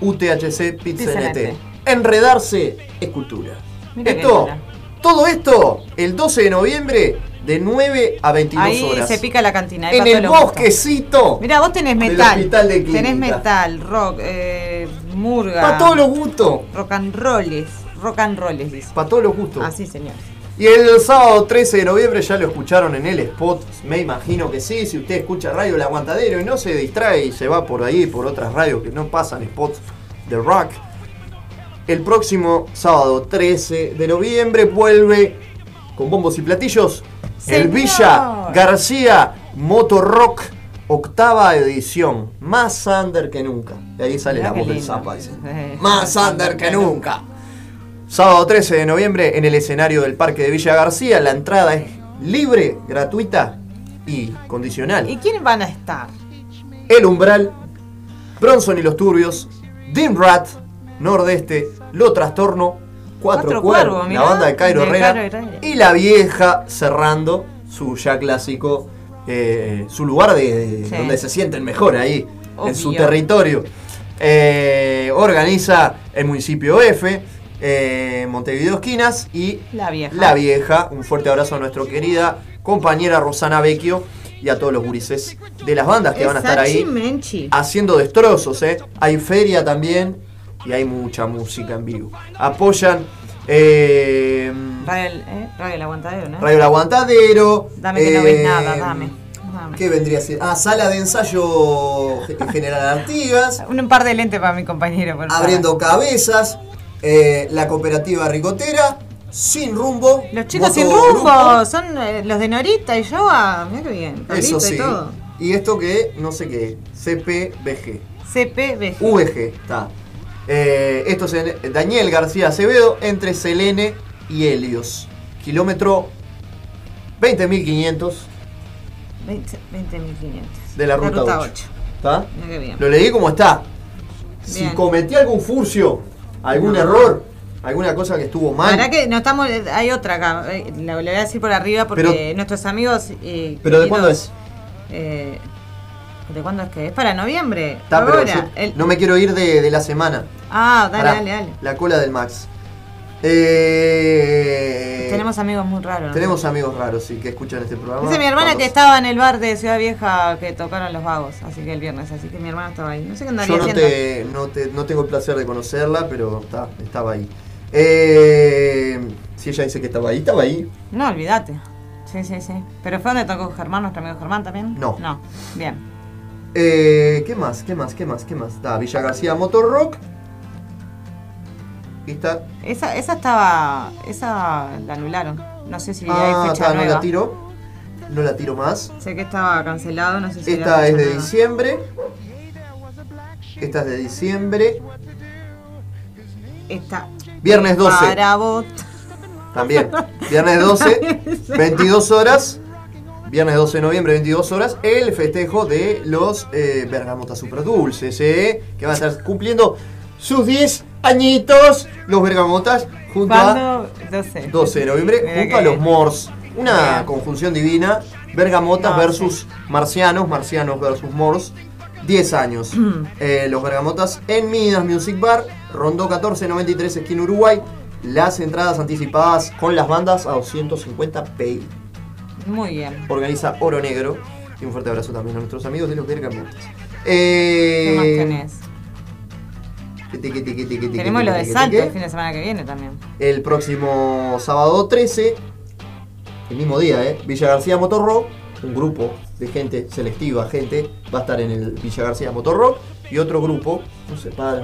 UTHC Pizzenete. Enredarse es cultura. Mira Esto, todo esto, el 12 de noviembre, de 9 a 22 Ahí horas. se pica la cantina. ahí en el bosquecito. Mira, vos tenés del metal. Hospital de tenés metal, rock, eh, murga. Para todos los gustos. Rock and rolls. Rock and rolls, dice. Para todos los gustos. Así, señor. Y el sábado 13 de noviembre ya lo escucharon en el spot, me imagino que sí, si usted escucha Radio El Aguantadero y no se distrae y se va por ahí, por otras radios que no pasan spots de rock. El próximo sábado 13 de noviembre vuelve con bombos y platillos el. Villa García Motorrock octava edición, más under que nunca. De ahí sale la voz del. Zapa, dice. Más under que nunca. Sábado 13 de noviembre en el escenario del Parque de Villa García. La entrada es libre, gratuita y condicional. ¿Y quiénes van a estar? El Umbral, Bronson y los Turbios, Dimrat, Nordeste, Lo Trastorno, Cuatro, Cuatro Cuervos, la mirá, banda de Cairo de Herrera, y La Vieja cerrando su ya clásico, eh, su lugar de, Sí. donde se sienten mejor ahí, en su territorio. Eh, organiza el municipio F, eh, Montevideo Esquinas y La vieja. La Vieja. Un fuerte abrazo a nuestra querida compañera Rosana Vecchio y a todos los gurises de las bandas que van a estar ahí haciendo destrozos, ¿eh? Hay feria también y hay mucha música en vivo. Apoyan eh, Radio, el- eh, Radio El Aguantadero, ¿no? Radio El Aguantadero. Dame que no ves nada, dame. ¿Qué vendría a ser? Ah, sala de ensayo Ge- General Artigas. Un, par de lentes para mi compañero, por. Abriendo cabezas. Eh, la cooperativa Ricotera. Sin rumbo. Los chicos sin rumbo, son eh, los de Norita y yo, ah, mira qué bien. Eso Carlito y sí. todo. Y esto que, no sé qué, CPBG. CPBG. UEG, está. Eh, esto es en Daniel García Acevedo entre Selene y Helios. Kilómetro 20.500 20 20.500. de la ruta, 8. 8. ¿Está? Bien. Lo leí como está. Si Bien. cometí algún furcio, algún error, alguna cosa que estuvo La mal. verdad que no estamos. Hay otra acá. eh, La voy a decir por arriba porque Pero- nuestros amigos. eh, ¿Pero de cuándo es? eh, ¿De cuándo es que? Es para noviembre. Está, pero Ahora. yo- El- no me quiero ir de, de la semana. Ah, dale, Pará, dale, dale. La cola del Max. Eh, Tenemos amigos muy raros. ¿no? tenemos amigos raros, sí, que escuchan este programa. Dice mi hermana que estaba en el bar de Ciudad Vieja que tocaron los vagos, así que el viernes, así que mi hermana estaba ahí. No sé qué andaría Yo no, te, no, te- no tengo el placer de conocerla, pero está, estaba ahí. Eh, si ella dice que estaba ahí, estaba ahí. No, olvídate. Sí, sí, sí. ¿Pero fue donde tocó Germán, nuestro amigo Germán también? No. No. Bien. Eh, ¿Qué más? ¿Qué más? ¿Qué más? ¿Qué más? Está Villa García Motor Rock. Esa, esa estaba. Esa la anularon. No sé si Ah, hay fecha está, no nueva. la tiro. No la tiro más. Sé que estaba cancelado, no sé si Esta es de nueva. diciembre. Esta es de diciembre. Esta. Viernes 12. Para vos. También. Viernes 12, 22 horas. Viernes 12 de noviembre, 22 horas. El festejo de los eh, Bergamotas Super Dulces, ¿eh? Que van a estar cumpliendo sus 10 añitos. Los Bergamotas junto a ¿Cuándo? 12. 12 de noviembre, Mira junto a los. Mors. Una Bien. conjunción divina. Bergamotas No, versus marcianos, marcianos versus Mors. 10 años. Eh, los Bergamotas en Midas Music Bar, Rondó 1493, esquina Uruguay. Las entradas anticipadas con las bandas a 250 pay. Muy bien. Organiza Oro Negro. Y un fuerte abrazo también a nuestros amigos de los Bergamotas. ¿Qué más Eh, tenés? Tenemos lo de Salto el fin de semana que viene también. El próximo sábado 13, el mismo día, ¿eh? Villa García Motor Rock, un grupo de gente selectiva, gente, va a estar en el Villa García Motor Rock y otro grupo, no sé, para,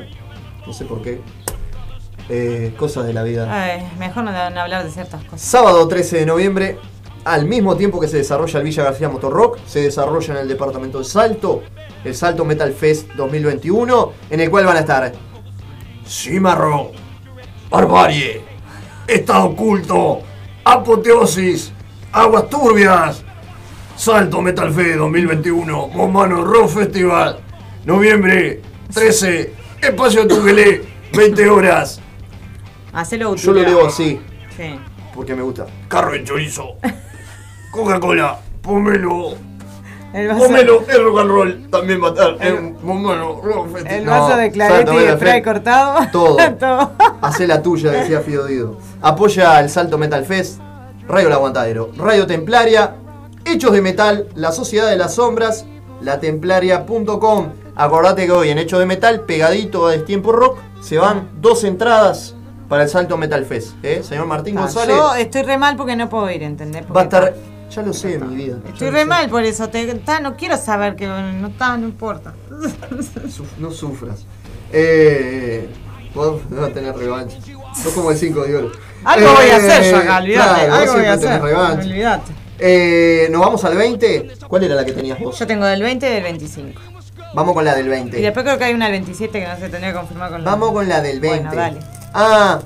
no sé por qué, eh, cosas de la vida. Ay, mejor no, no hablar de ciertas cosas. Sábado 13 de noviembre, al mismo tiempo que se desarrolla el Villa García Motor Rock, se desarrolla en el departamento de Salto, el Salto Metal Fest 2021, en el cual van a estar Cimarro, Barbarie, Estado Oculto, Apoteosis, Aguas Turbias, Salto Metal Fest 2021, Momano Rock Festival, noviembre 13, Espacio Tugelé, 20 horas. Hacelo Yo lo leo así, Sí. porque me gusta. Carro de chorizo. Coca-Cola. Pomelo. El vaso, Pomelo es rock and roll. También va a estar en Pomelo Rock Festival. el No, vaso de Salto claretti y Metal spray Fest, cortado. Todo. Todo. Hacé la tuya, decía Fido Dido. Apoya el Salto Metal Fest. Radio El Aguantadero. Radio Templaria. Hechos de Metal. La Sociedad de las Sombras. Latemplaria.com. Acordate que hoy en Hechos de Metal, pegadito a Destiempo Rock, se van dos entradas para el Salto Metal Fest. ¿eh? Señor Martín Ah, González yo estoy re mal porque no puedo ir, ¿entendés? va a Porque estar. Ya lo sé, mi vida. Estoy re mal por eso. Te, ta, no quiero saber que no está, no importa. Suf- no sufras. Eh, vos vas a tener revancha. Sos como el 5 de oro. Algo voy a hacer yo Eh, acá, olvídate. claro, algo voy a hacer. revancha. Olvídate. Eh, Nos vamos al 20. ¿Cuál era la que tenías vos? Yo tengo del 20 y del 25. Vamos con la del Y 20. después creo que hay una del 27 que no se tendría que confirmar con la. Vamos con la del 20. Bueno, dale. Ah,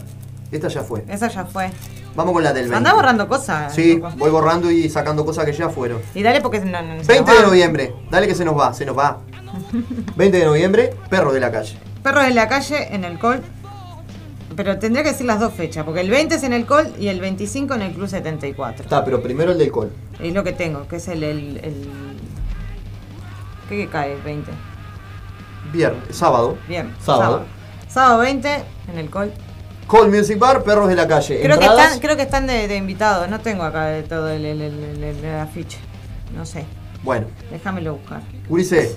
esta ya fue. Esa ya fue. Vamos con la del 20. Andá borrando cosas. Sí, loco. voy borrando y sacando cosas que ya fueron. Y dale porque no, no, se 20 nos de noviembre. Dale que se nos va, se nos va. 20 de noviembre, perro de la calle. Perros en la calle, en el Col. Pero tendría que decir las dos fechas, porque el 20 es en el Col y el 25 en el Club 74. Está, pero primero el del col. Es lo que tengo, que es el. el, el- ¿Qué que cae? 20. Viernes, sábado. Bien. Sábado. Sábado 20 en el Col. Call Music Bar, perros de la calle. Creo que están, creo que están de, de invitados. No tengo acá de todo el, el, el- el- el- el afiche. No sé. Bueno, Déjamelo buscar. Urice,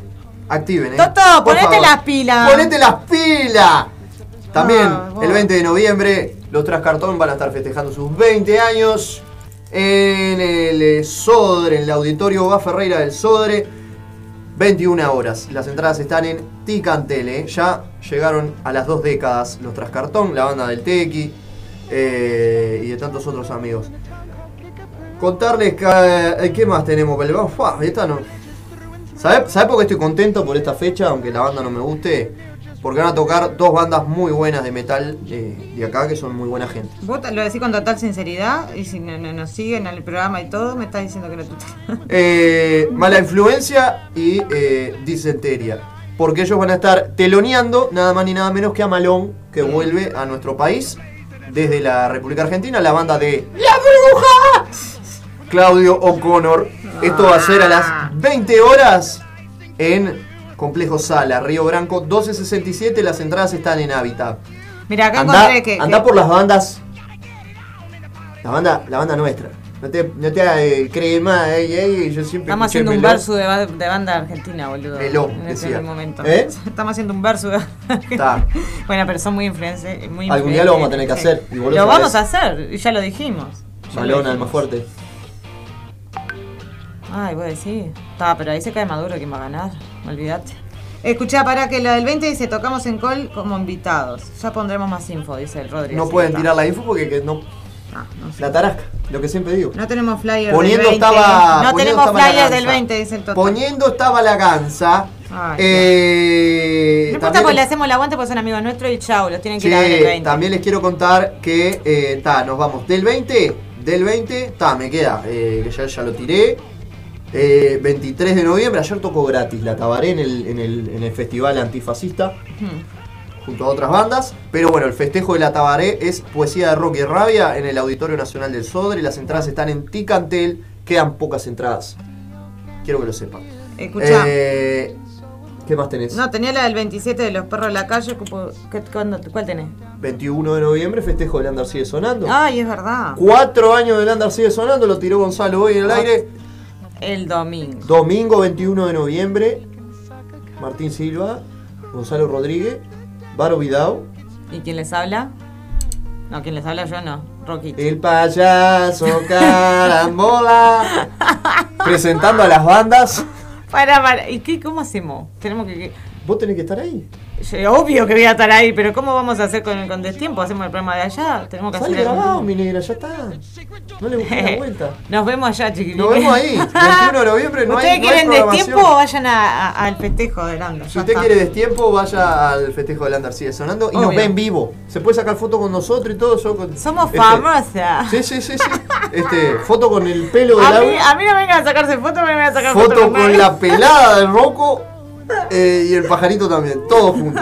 activen, ¿eh? Toto, Por ponete favor. las pilas. ¡Ponete las pilas! También, Ah, el 20 de noviembre, los Trascartón van a estar festejando sus 20 años en el eh, Sodre, en el auditorio Va Ferreira del Sodre. 21 horas. Las entradas están en Ticantele. ¿eh? Ya llegaron a las dos décadas los Trascartón, la banda del Tequi eh, y de tantos otros amigos. Contarles que, eh, qué más tenemos. ¡fua! esta no. ¿Sabes sabe por qué estoy contento por esta fecha, aunque la banda no me guste? Porque van a tocar dos bandas muy buenas de metal de, de acá, que son muy buena gente. Vos lo decís con total sinceridad y si no- no- nos siguen en el programa y todo, me estás diciendo que no te Eh, mala influencia y eh, disenteria. Porque ellos van a estar teloneando nada más ni nada menos que a Malón, que vuelve a nuestro país desde la República Argentina, la banda de ¡La Bruja! Claudio O'Connor. Esto va a ser a las 20 horas en Complejo Sala, Río Branco 1267. Las entradas están en Hábitat. Mira, acá Andá, encontré que. andá que- por las bandas. La banda, la banda nuestra. No te, no te eh, crees más, ey, ey, yo siempre Estamos haciendo un verso de, ba- de banda argentina, boludo. Meló, en decía. momento. ¿Eh? Estamos haciendo un verso de Está. Bueno, pero son muy influencers. Muy Algún día lo vamos a tener que hacer, Lo vamos a hacer, ya lo dijimos. Malón, alma fuerte. Ay, vos decís. Está, pero ahí se cae Maduro quién va a ganar. Olvídate. Escuchá, para que la del 20 dice tocamos en call como invitados. Ya pondremos más info, dice el Rodríguez. No pueden tirar la info porque que no. La tarasca, lo que siempre digo. No tenemos flyer Poniendo del 20. estaba- no poniendo tenemos flyer del ganza. 20, dice el Toto. Poniendo estaba la ganza. Ay, eh, no importa porque le hacemos el aguante porque son amigos nuestros y chau, los tienen que ir a ver el 20. también les quiero contar que eh, ta, nos vamos del 20, del 20, ta, me queda, eh, que ya, ya lo tiré. Eh, 23 de noviembre, ayer tocó gratis, la tabaré en el, en el, en el festival antifascista junto a otras bandas. Pero bueno, el festejo de la Tabaré es poesía de rock y rabia en el Auditorio Nacional del Sodre. Las entradas están en Ticantel, quedan pocas entradas. Quiero que lo sepan. Escuchá. Eh, ¿Qué más tenés? No, tenía la del 27 de los perros de la calle. cupo- ¿qué- cuándo- ¿Cuál tenés? 21 de noviembre, festejo de Lander sigue sonando. Ay, es verdad. Cuatro años de Lander sigue sonando, lo tiró Gonzalo hoy en el Ah. aire. El domingo. Domingo 21 de noviembre, Martín Silva, Gonzalo Rodríguez, Varo Vidao, ¿Y quién les habla? No, ¿quién les habla? Yo no. Rocky. el payaso carambola, presentando a las bandas. Para, para. ¿Y qué, cómo hacemos? Tenemos que- Vos tenés que estar ahí. Obvio que voy a estar ahí, pero ¿cómo vamos a hacer con, con destiempo? ¿Hacemos el programa de allá? Tenemos que Sale hacer. grabado, mi negra, ya está. No le busques la vuelta. Nos vemos allá, chiquilines. Nos vemos ahí, 21 de noviembre, no hay- ¿Ustedes no hay quieren destiempo vayan a- a- al festejo de Lando? Si usted quiere destiempo, vaya al festejo de Lander sigue sonando y nos ve en vivo. Se puede sacar foto con nosotros y todo. Yo con- Somos este, famosas. Sí, sí, sí, sí. Este, foto con el pelo de A mí, a mí no me vengan a sacarse fotos, me vengan a sacar fotos Foto con la pelada del roco eh, y el pajarito también. Todo junto.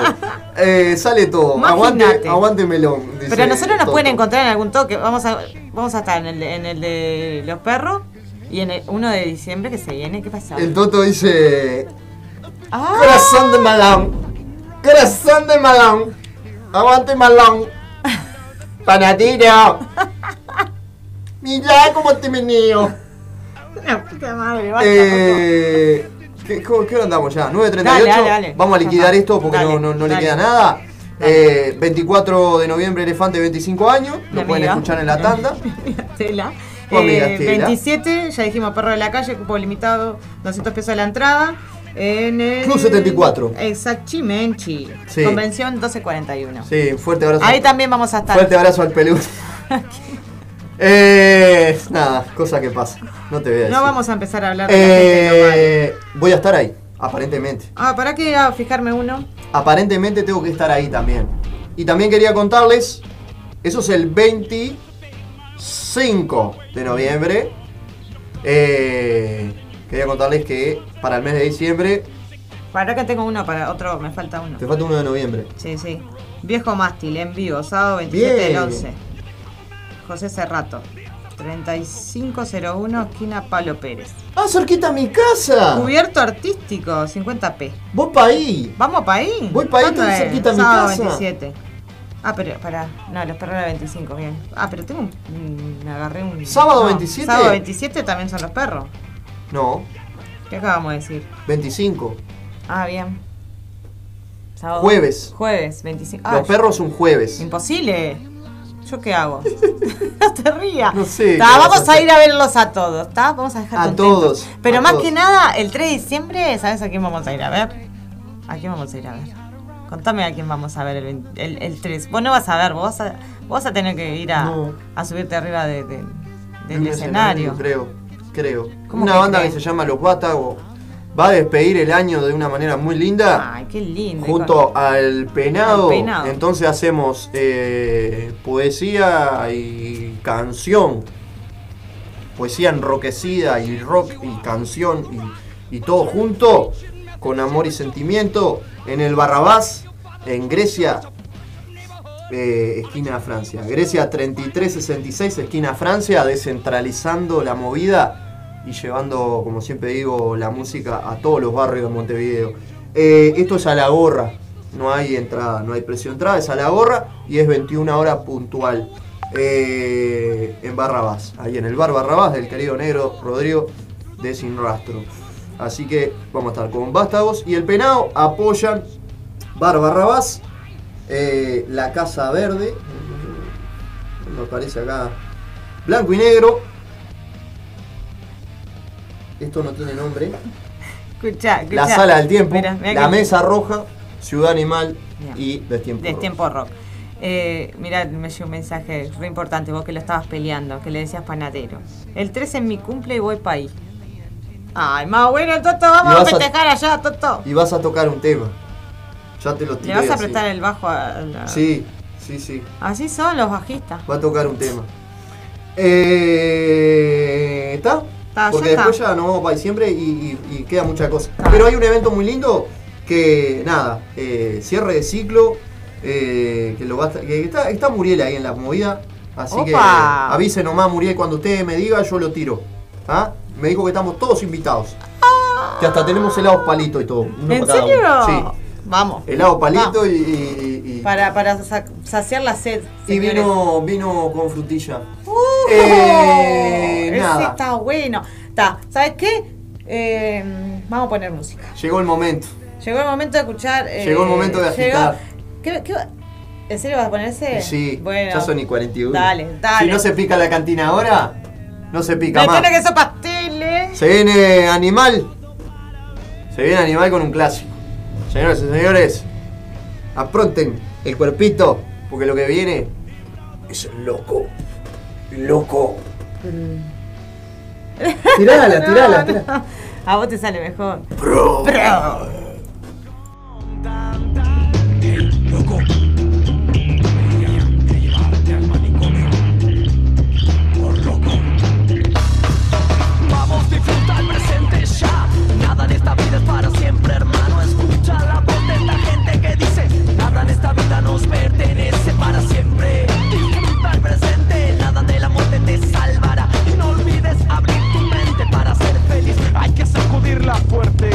Eh, sale todo. Aguante, Imagínate. aguante melón. dice Pero a nosotros nos Toto. pueden encontrar en algún toque. Vamos a, vamos a estar en el, de- en el de los perros y en el 1 de diciembre que se viene. ¿Qué pasa? El Toto dice. Ah. Corazón de malón. Corazón de malón. Aguante malón. Panadero. Mira cómo te meneo. La puta madre, basta, Eh, ¿qué, hora andamos ya? 9.38. Dale, dale, dale. Vamos a liquidar esto porque no, no, no le queda nada. Eh, 24 de noviembre, Elefante, 25 años. Lo pueden escuchar en la tanda. Tela. Eh, Estela. 27, ya dijimos perro de la calle, cupo limitado, 200 pesos de la entrada. En el. Club 74. Exactamente. Sí. Convención 1241. Sí, fuerte abrazo. Ahí también vamos a estar. Fuerte abrazo al peludo. eh, nada, cosa que pasa. No te voy a decir. No vamos a empezar a hablar de la gente global. Eh, voy a estar ahí, aparentemente. Ah, ¿para qué a fijarme uno? Aparentemente tengo que estar ahí también. Y también quería contarles, eso es el 25 de noviembre. Eh, quería contarles que para el mes de diciembre, Para que tengo uno, para otro, me falta uno. te falta uno de noviembre. Sí, sí. Viejo Mástil, en vivo, sábado 27 del Bien. 11. José Cerrato. 3501, esquina Pablo Pérez. ¡Ah, cerquita a mi casa! Cubierto artístico, 50p. Voy para ahí. ¿Vamos para ahí? Voy pa' ahí, cerquita a mi Sábado casa. 27. Ah, pero pará. No, los perros era 25, bien. Ah, pero tengo un. me agarré un. ¿Sábado no, 27? Sábado 27 también son los perros. No, ¿Qué acabamos de decir? 25. Ah, bien. Sábado- Jueves. Jueves, 25. Los Ah, perros un jueves. Imposible. ¿Yo qué hago? no te rías. No sé. Ta, vamos a ir a verlos a todos, ¿está? Vamos a dejar A contentos. todos, Pero a más todos. que nada, el 3 de diciembre, ¿sabes a quién vamos a ir a ver? ¿A quién vamos a ir a ver? Contame a quién vamos a ver el, 20 el, el 3. Vos no vas a ver, vos vas a, vos vas a tener que ir a, No. a subirte arriba de- de- De del un escenario. Creo, creo. ¿Cómo Una banda que se llama Los Bátagos. Va a despedir el año de una manera muy linda. Ay, qué lindo. Junto al penado, Al Penado. entonces hacemos eh, poesía y canción. Poesía enroquecida y rock y canción y, y todo junto, con amor y sentimiento, en el Barrabás, en Grecia, eh, esquina Francia. Grecia 3366, esquina Francia, descentralizando la movida y llevando, como siempre digo, la música a todos los barrios de Montevideo. Eh, esto es a la gorra, no hay entrada, no hay precio de entrada, es a la gorra y es 21 horas puntual. eh, en Barrabás, ahí en el bar Barrabás del querido negro Rodrigo de Sin Rastro. Así que vamos a estar con Vástagos y el Penao apoyan Bar Barrabás, eh, la Casa Verde, me aparece acá, blanco y negro. Esto no tiene nombre. Escucha, escucha. La Sala del Tiempo, La que- Mesa Roja, Ciudad Animal y Destiempo. De Rock. tiempo rock. Eh, mira, me llegó un mensaje re importante, vos que lo estabas peleando, que le decías panadero. El 3 en mi cumple y voy pa' ahí. Ay, más bueno, Toto, vamos a festejar allá, Toto. Y vas a tocar un tema. Ya te lo tiré. Le vas a así. apretar el bajo a la... Sí, sí, sí. Así son los bajistas. Va a tocar un tema. Eh, ¿Está? Está, Porque ya está. después ya nos vamos para diciembre y, y- y queda mucha cosa. Pero hay un evento muy lindo que, nada, eh, cierre de ciclo. eh, que lo va a que está, está Muriel ahí en la movida. Así que ¡Opa! avise nomás Muriel cuando usted me diga, yo lo tiro. ¿Ah? Me dijo que estamos todos invitados. Que hasta tenemos helados palito y todo. uno ¿En para cada uno. Sí. Vamos. Helado palito y, y- y- Para, para sa- saciar la sed. y vino, vino con frutilla. Uh, Eh, ese nada. está bueno. Está, ¿sabes qué? Eh, vamos a poner música. Llegó el momento. Llegó el momento de escuchar. eh, Llegó el momento de llegó- agitar. ¿Qué, qué, ¿En serio vas a ponerse? Sí, bueno. ya son y 41. Dale, dale. Si no se pica la cantina ahora, no se pica Me más. tiene que ser pasteles. Se viene Animal. Se viene Animal con un clásico. Señores y señores, apronten el cuerpito, porque lo que viene es loco. Loco. Tirala, tirala, No, no. A vos te sale mejor. Bro. Bro. Vamos, disfruta el presente ya. Nada en esta vida es para siempre, hermano. Escucha la voz de esta gente que dice: Nada en esta vida nos pertenece para siempre. Disfruta el presente, nada de la muerte te salvará. Y no olvides abrir tu mente para ser feliz. Hay que sacudirla fuerte.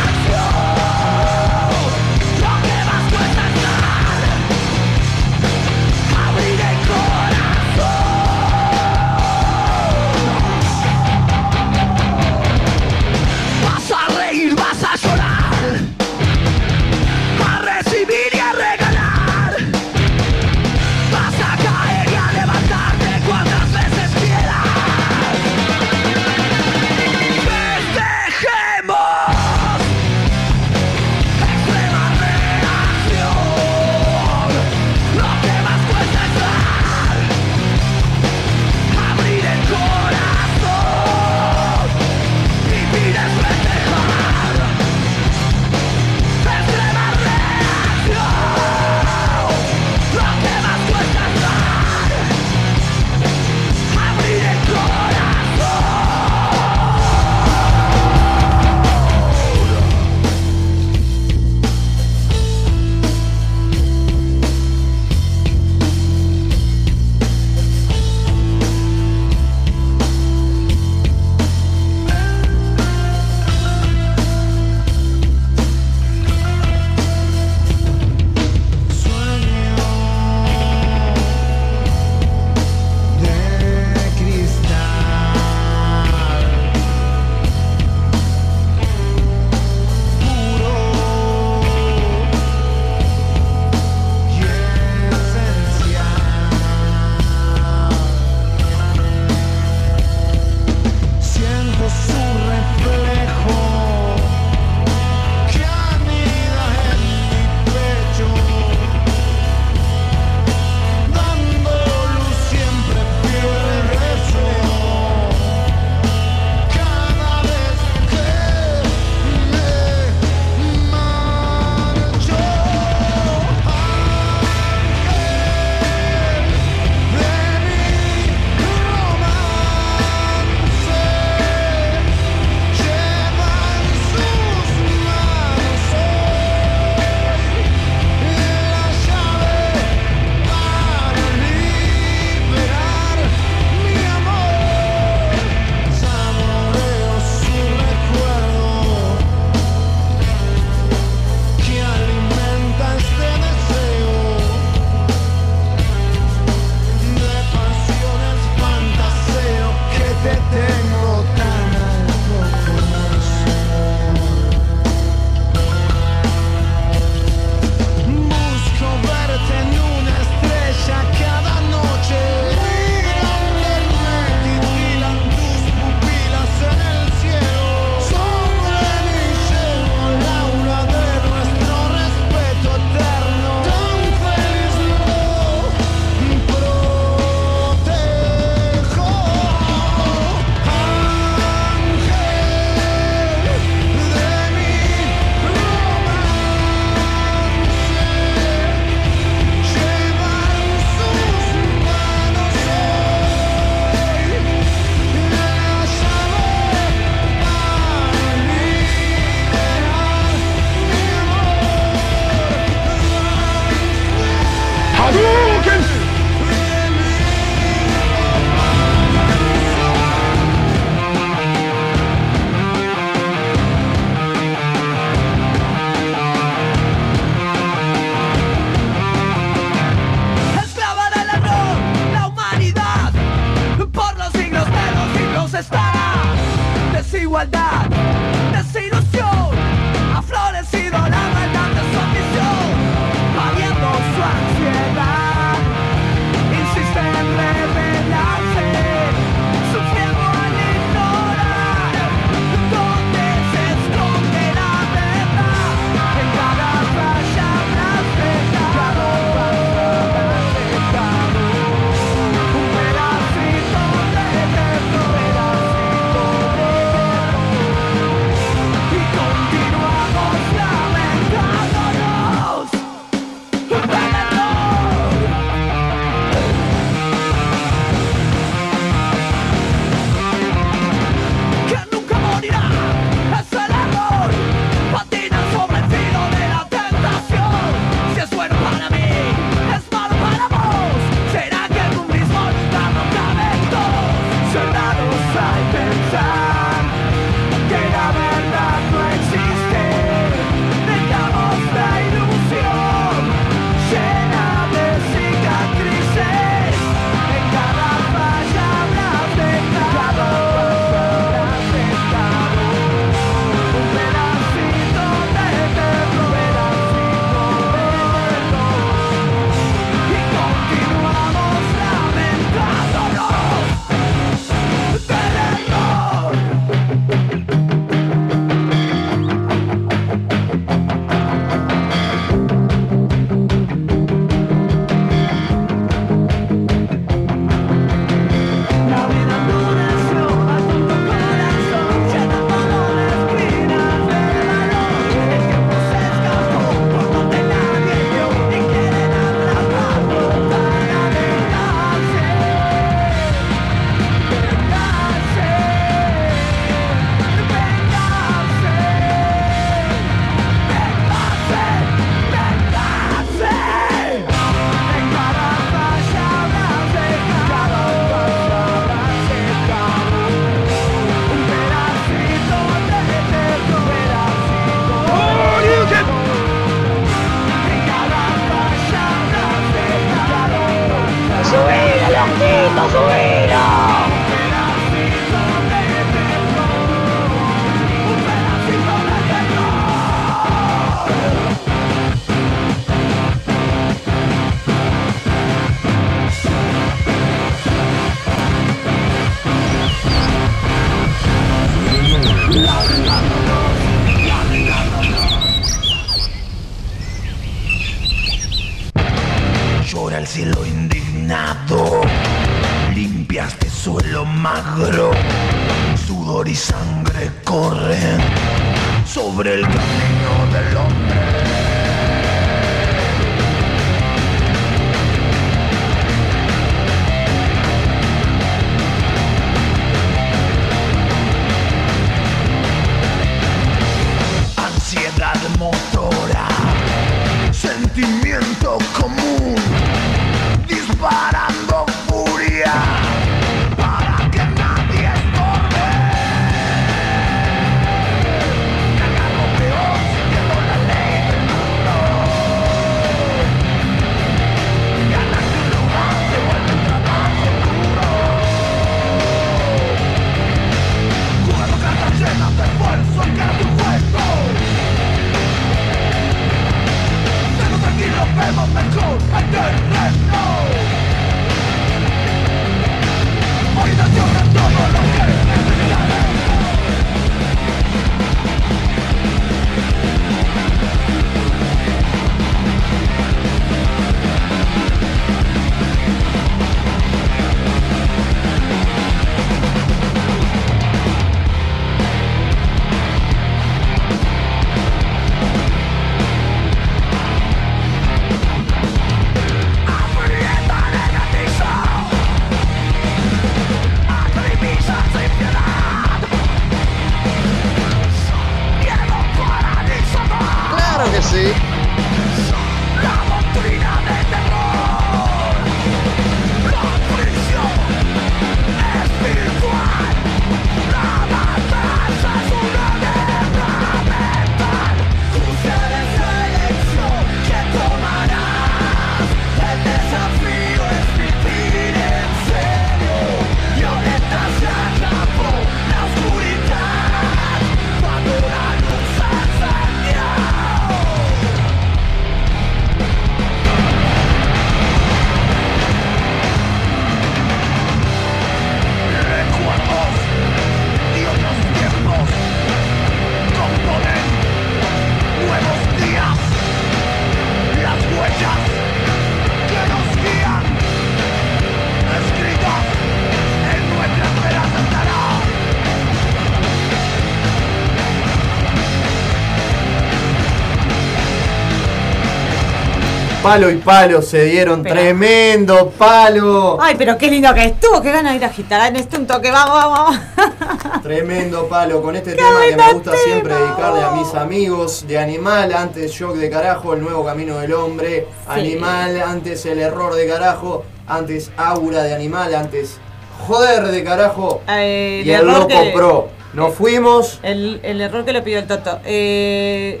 Palo y palo se dieron. Espera. Tremendo palo. Ay, pero qué lindo que estuvo, qué ganas de ir a agitar en este un toque, vamos, vamos, vamos. Tremendo palo con este tema que me gusta siempre dedicarle a mis amigos de Animal, antes Shock de carajo, el nuevo camino del hombre, Animal, antes el error de carajo, antes Aura de Animal, antes Joder de carajo Eh, y el Loco que- Pro. Nos fuimos. El, el error que le pidió el Toto. Eh,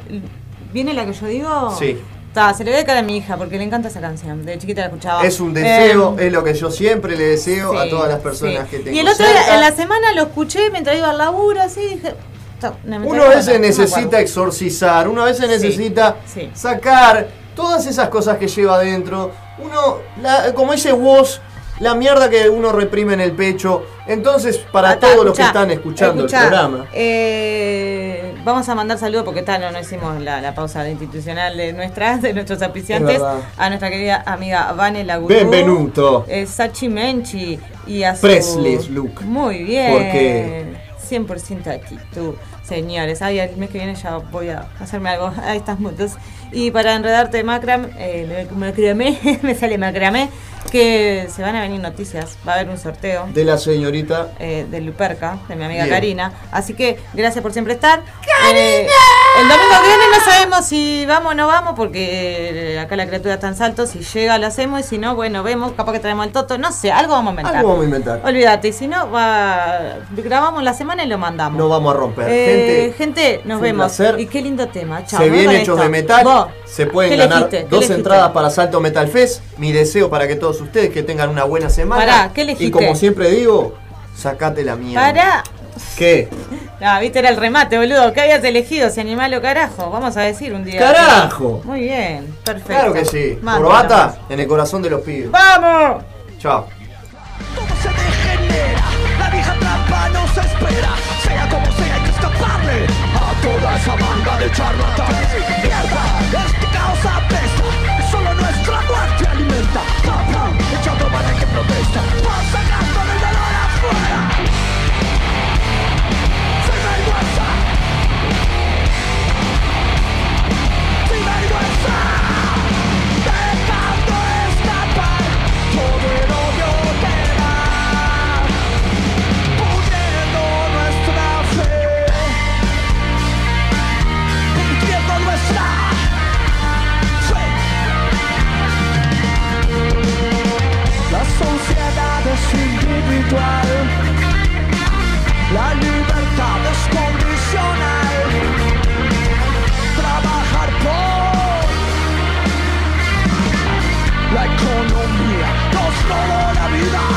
¿Viene la que yo digo? Sí. Ta, se le ve cara a mi hija porque le encanta esa canción. De chiquita la escuchaba. Es un deseo, Eh, es lo que yo siempre le deseo a todas las personas sí. que tengo Y el otro día, en la semana lo escuché mientras iba al laburo, así dije. metí Uno a veces no necesita exorcizar, uno a veces necesita sí. sacar todas esas cosas que lleva adentro. Uno, la- como dice Woz, la mierda que uno reprime en el pecho. Entonces, para Ah, todos los que están escuchando escuchá, el programa, eh, vamos a mandar saludos porque tal, no, no hicimos la, la pausa institucional de nuestras, de nuestros apiciantes. Es verdad. A nuestra querida amiga Vane Lagurú. Benvenuto. eh, Sachi Menchi y a su... Presley's look. Muy bien. Porque 100% actitud, señores. Ay, el mes que viene ya voy a hacerme algo a estas motos. Y para enredarte macram, eh, macramé, me sale macramé, que se van a venir noticias. Va a haber un sorteo de la señorita. eh, de Luperca, de mi amiga Bien. Karina. Así que gracias por siempre estar. ¡Karina! el domingo que viene no sabemos si vamos o no vamos, porque eh, acá la criatura está en salto. Si llega, lo hacemos. Y si no, bueno, vemos. Capaz que traemos al Toto. No sé, algo vamos a inventar. Algo vamos a inventar. Olvídate, y si no, va, grabamos la semana y lo mandamos. No vamos a romper. Eh, gente, gente, nos vemos. placer. Y qué lindo tema. Chao, se vienen hechos esto. de metal. Vos, Se pueden ¿qué ganar dos elegiste? entradas para Salto Metal Fest. Mi deseo para que todos ustedes que tengan una buena semana. Pará, ¿qué y elegiste? como siempre digo, sacate la mierda. Para. ¿Qué? Ah, viste, era el remate, boludo. ¿Qué habías elegido? Si animal o carajo. Vamos a decir un día. ¡Carajo! Muy bien, perfecto. Claro que sí. Mándalo. Corbata en el corazón de los pibes. ¡Vamos! Chao. se degenera, la vieja trampa nos espera, sea como sea hay que escaparle a toda esa banda de charlatanes. escuchado para que protesta. individual, la libertad es condicional, trabajar por la economía nos robó la vida.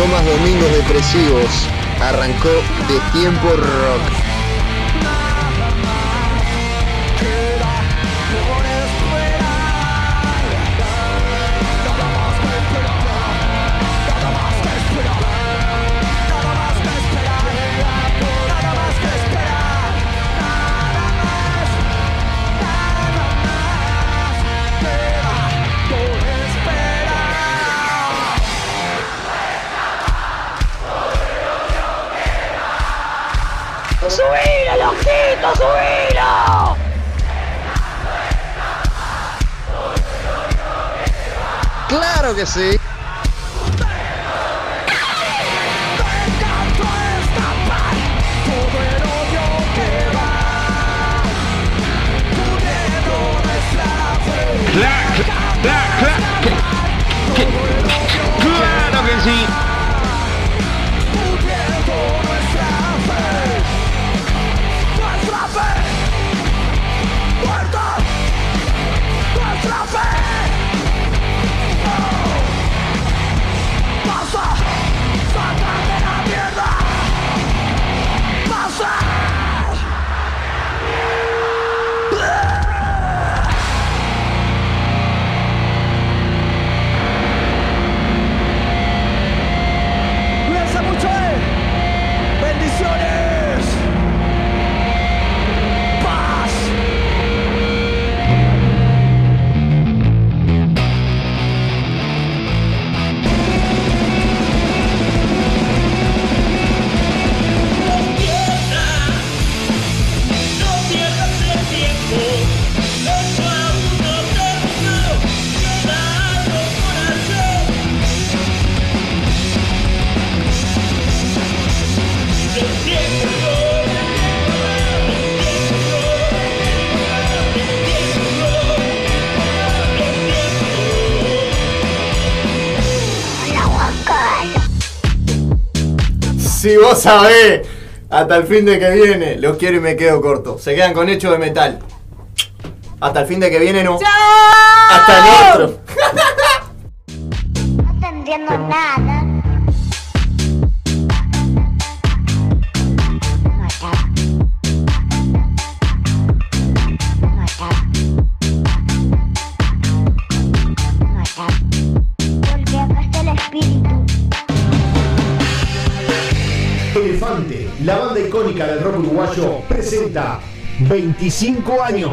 Más domingos depresivos. Arrancó de tiempo rock. Claro que sí. Si vos sabés, hasta el fin de que viene, los quiero y me quedo corto. Se quedan con hecho de metal. Hasta el fin de que viene no. Hasta el otro. 25 años.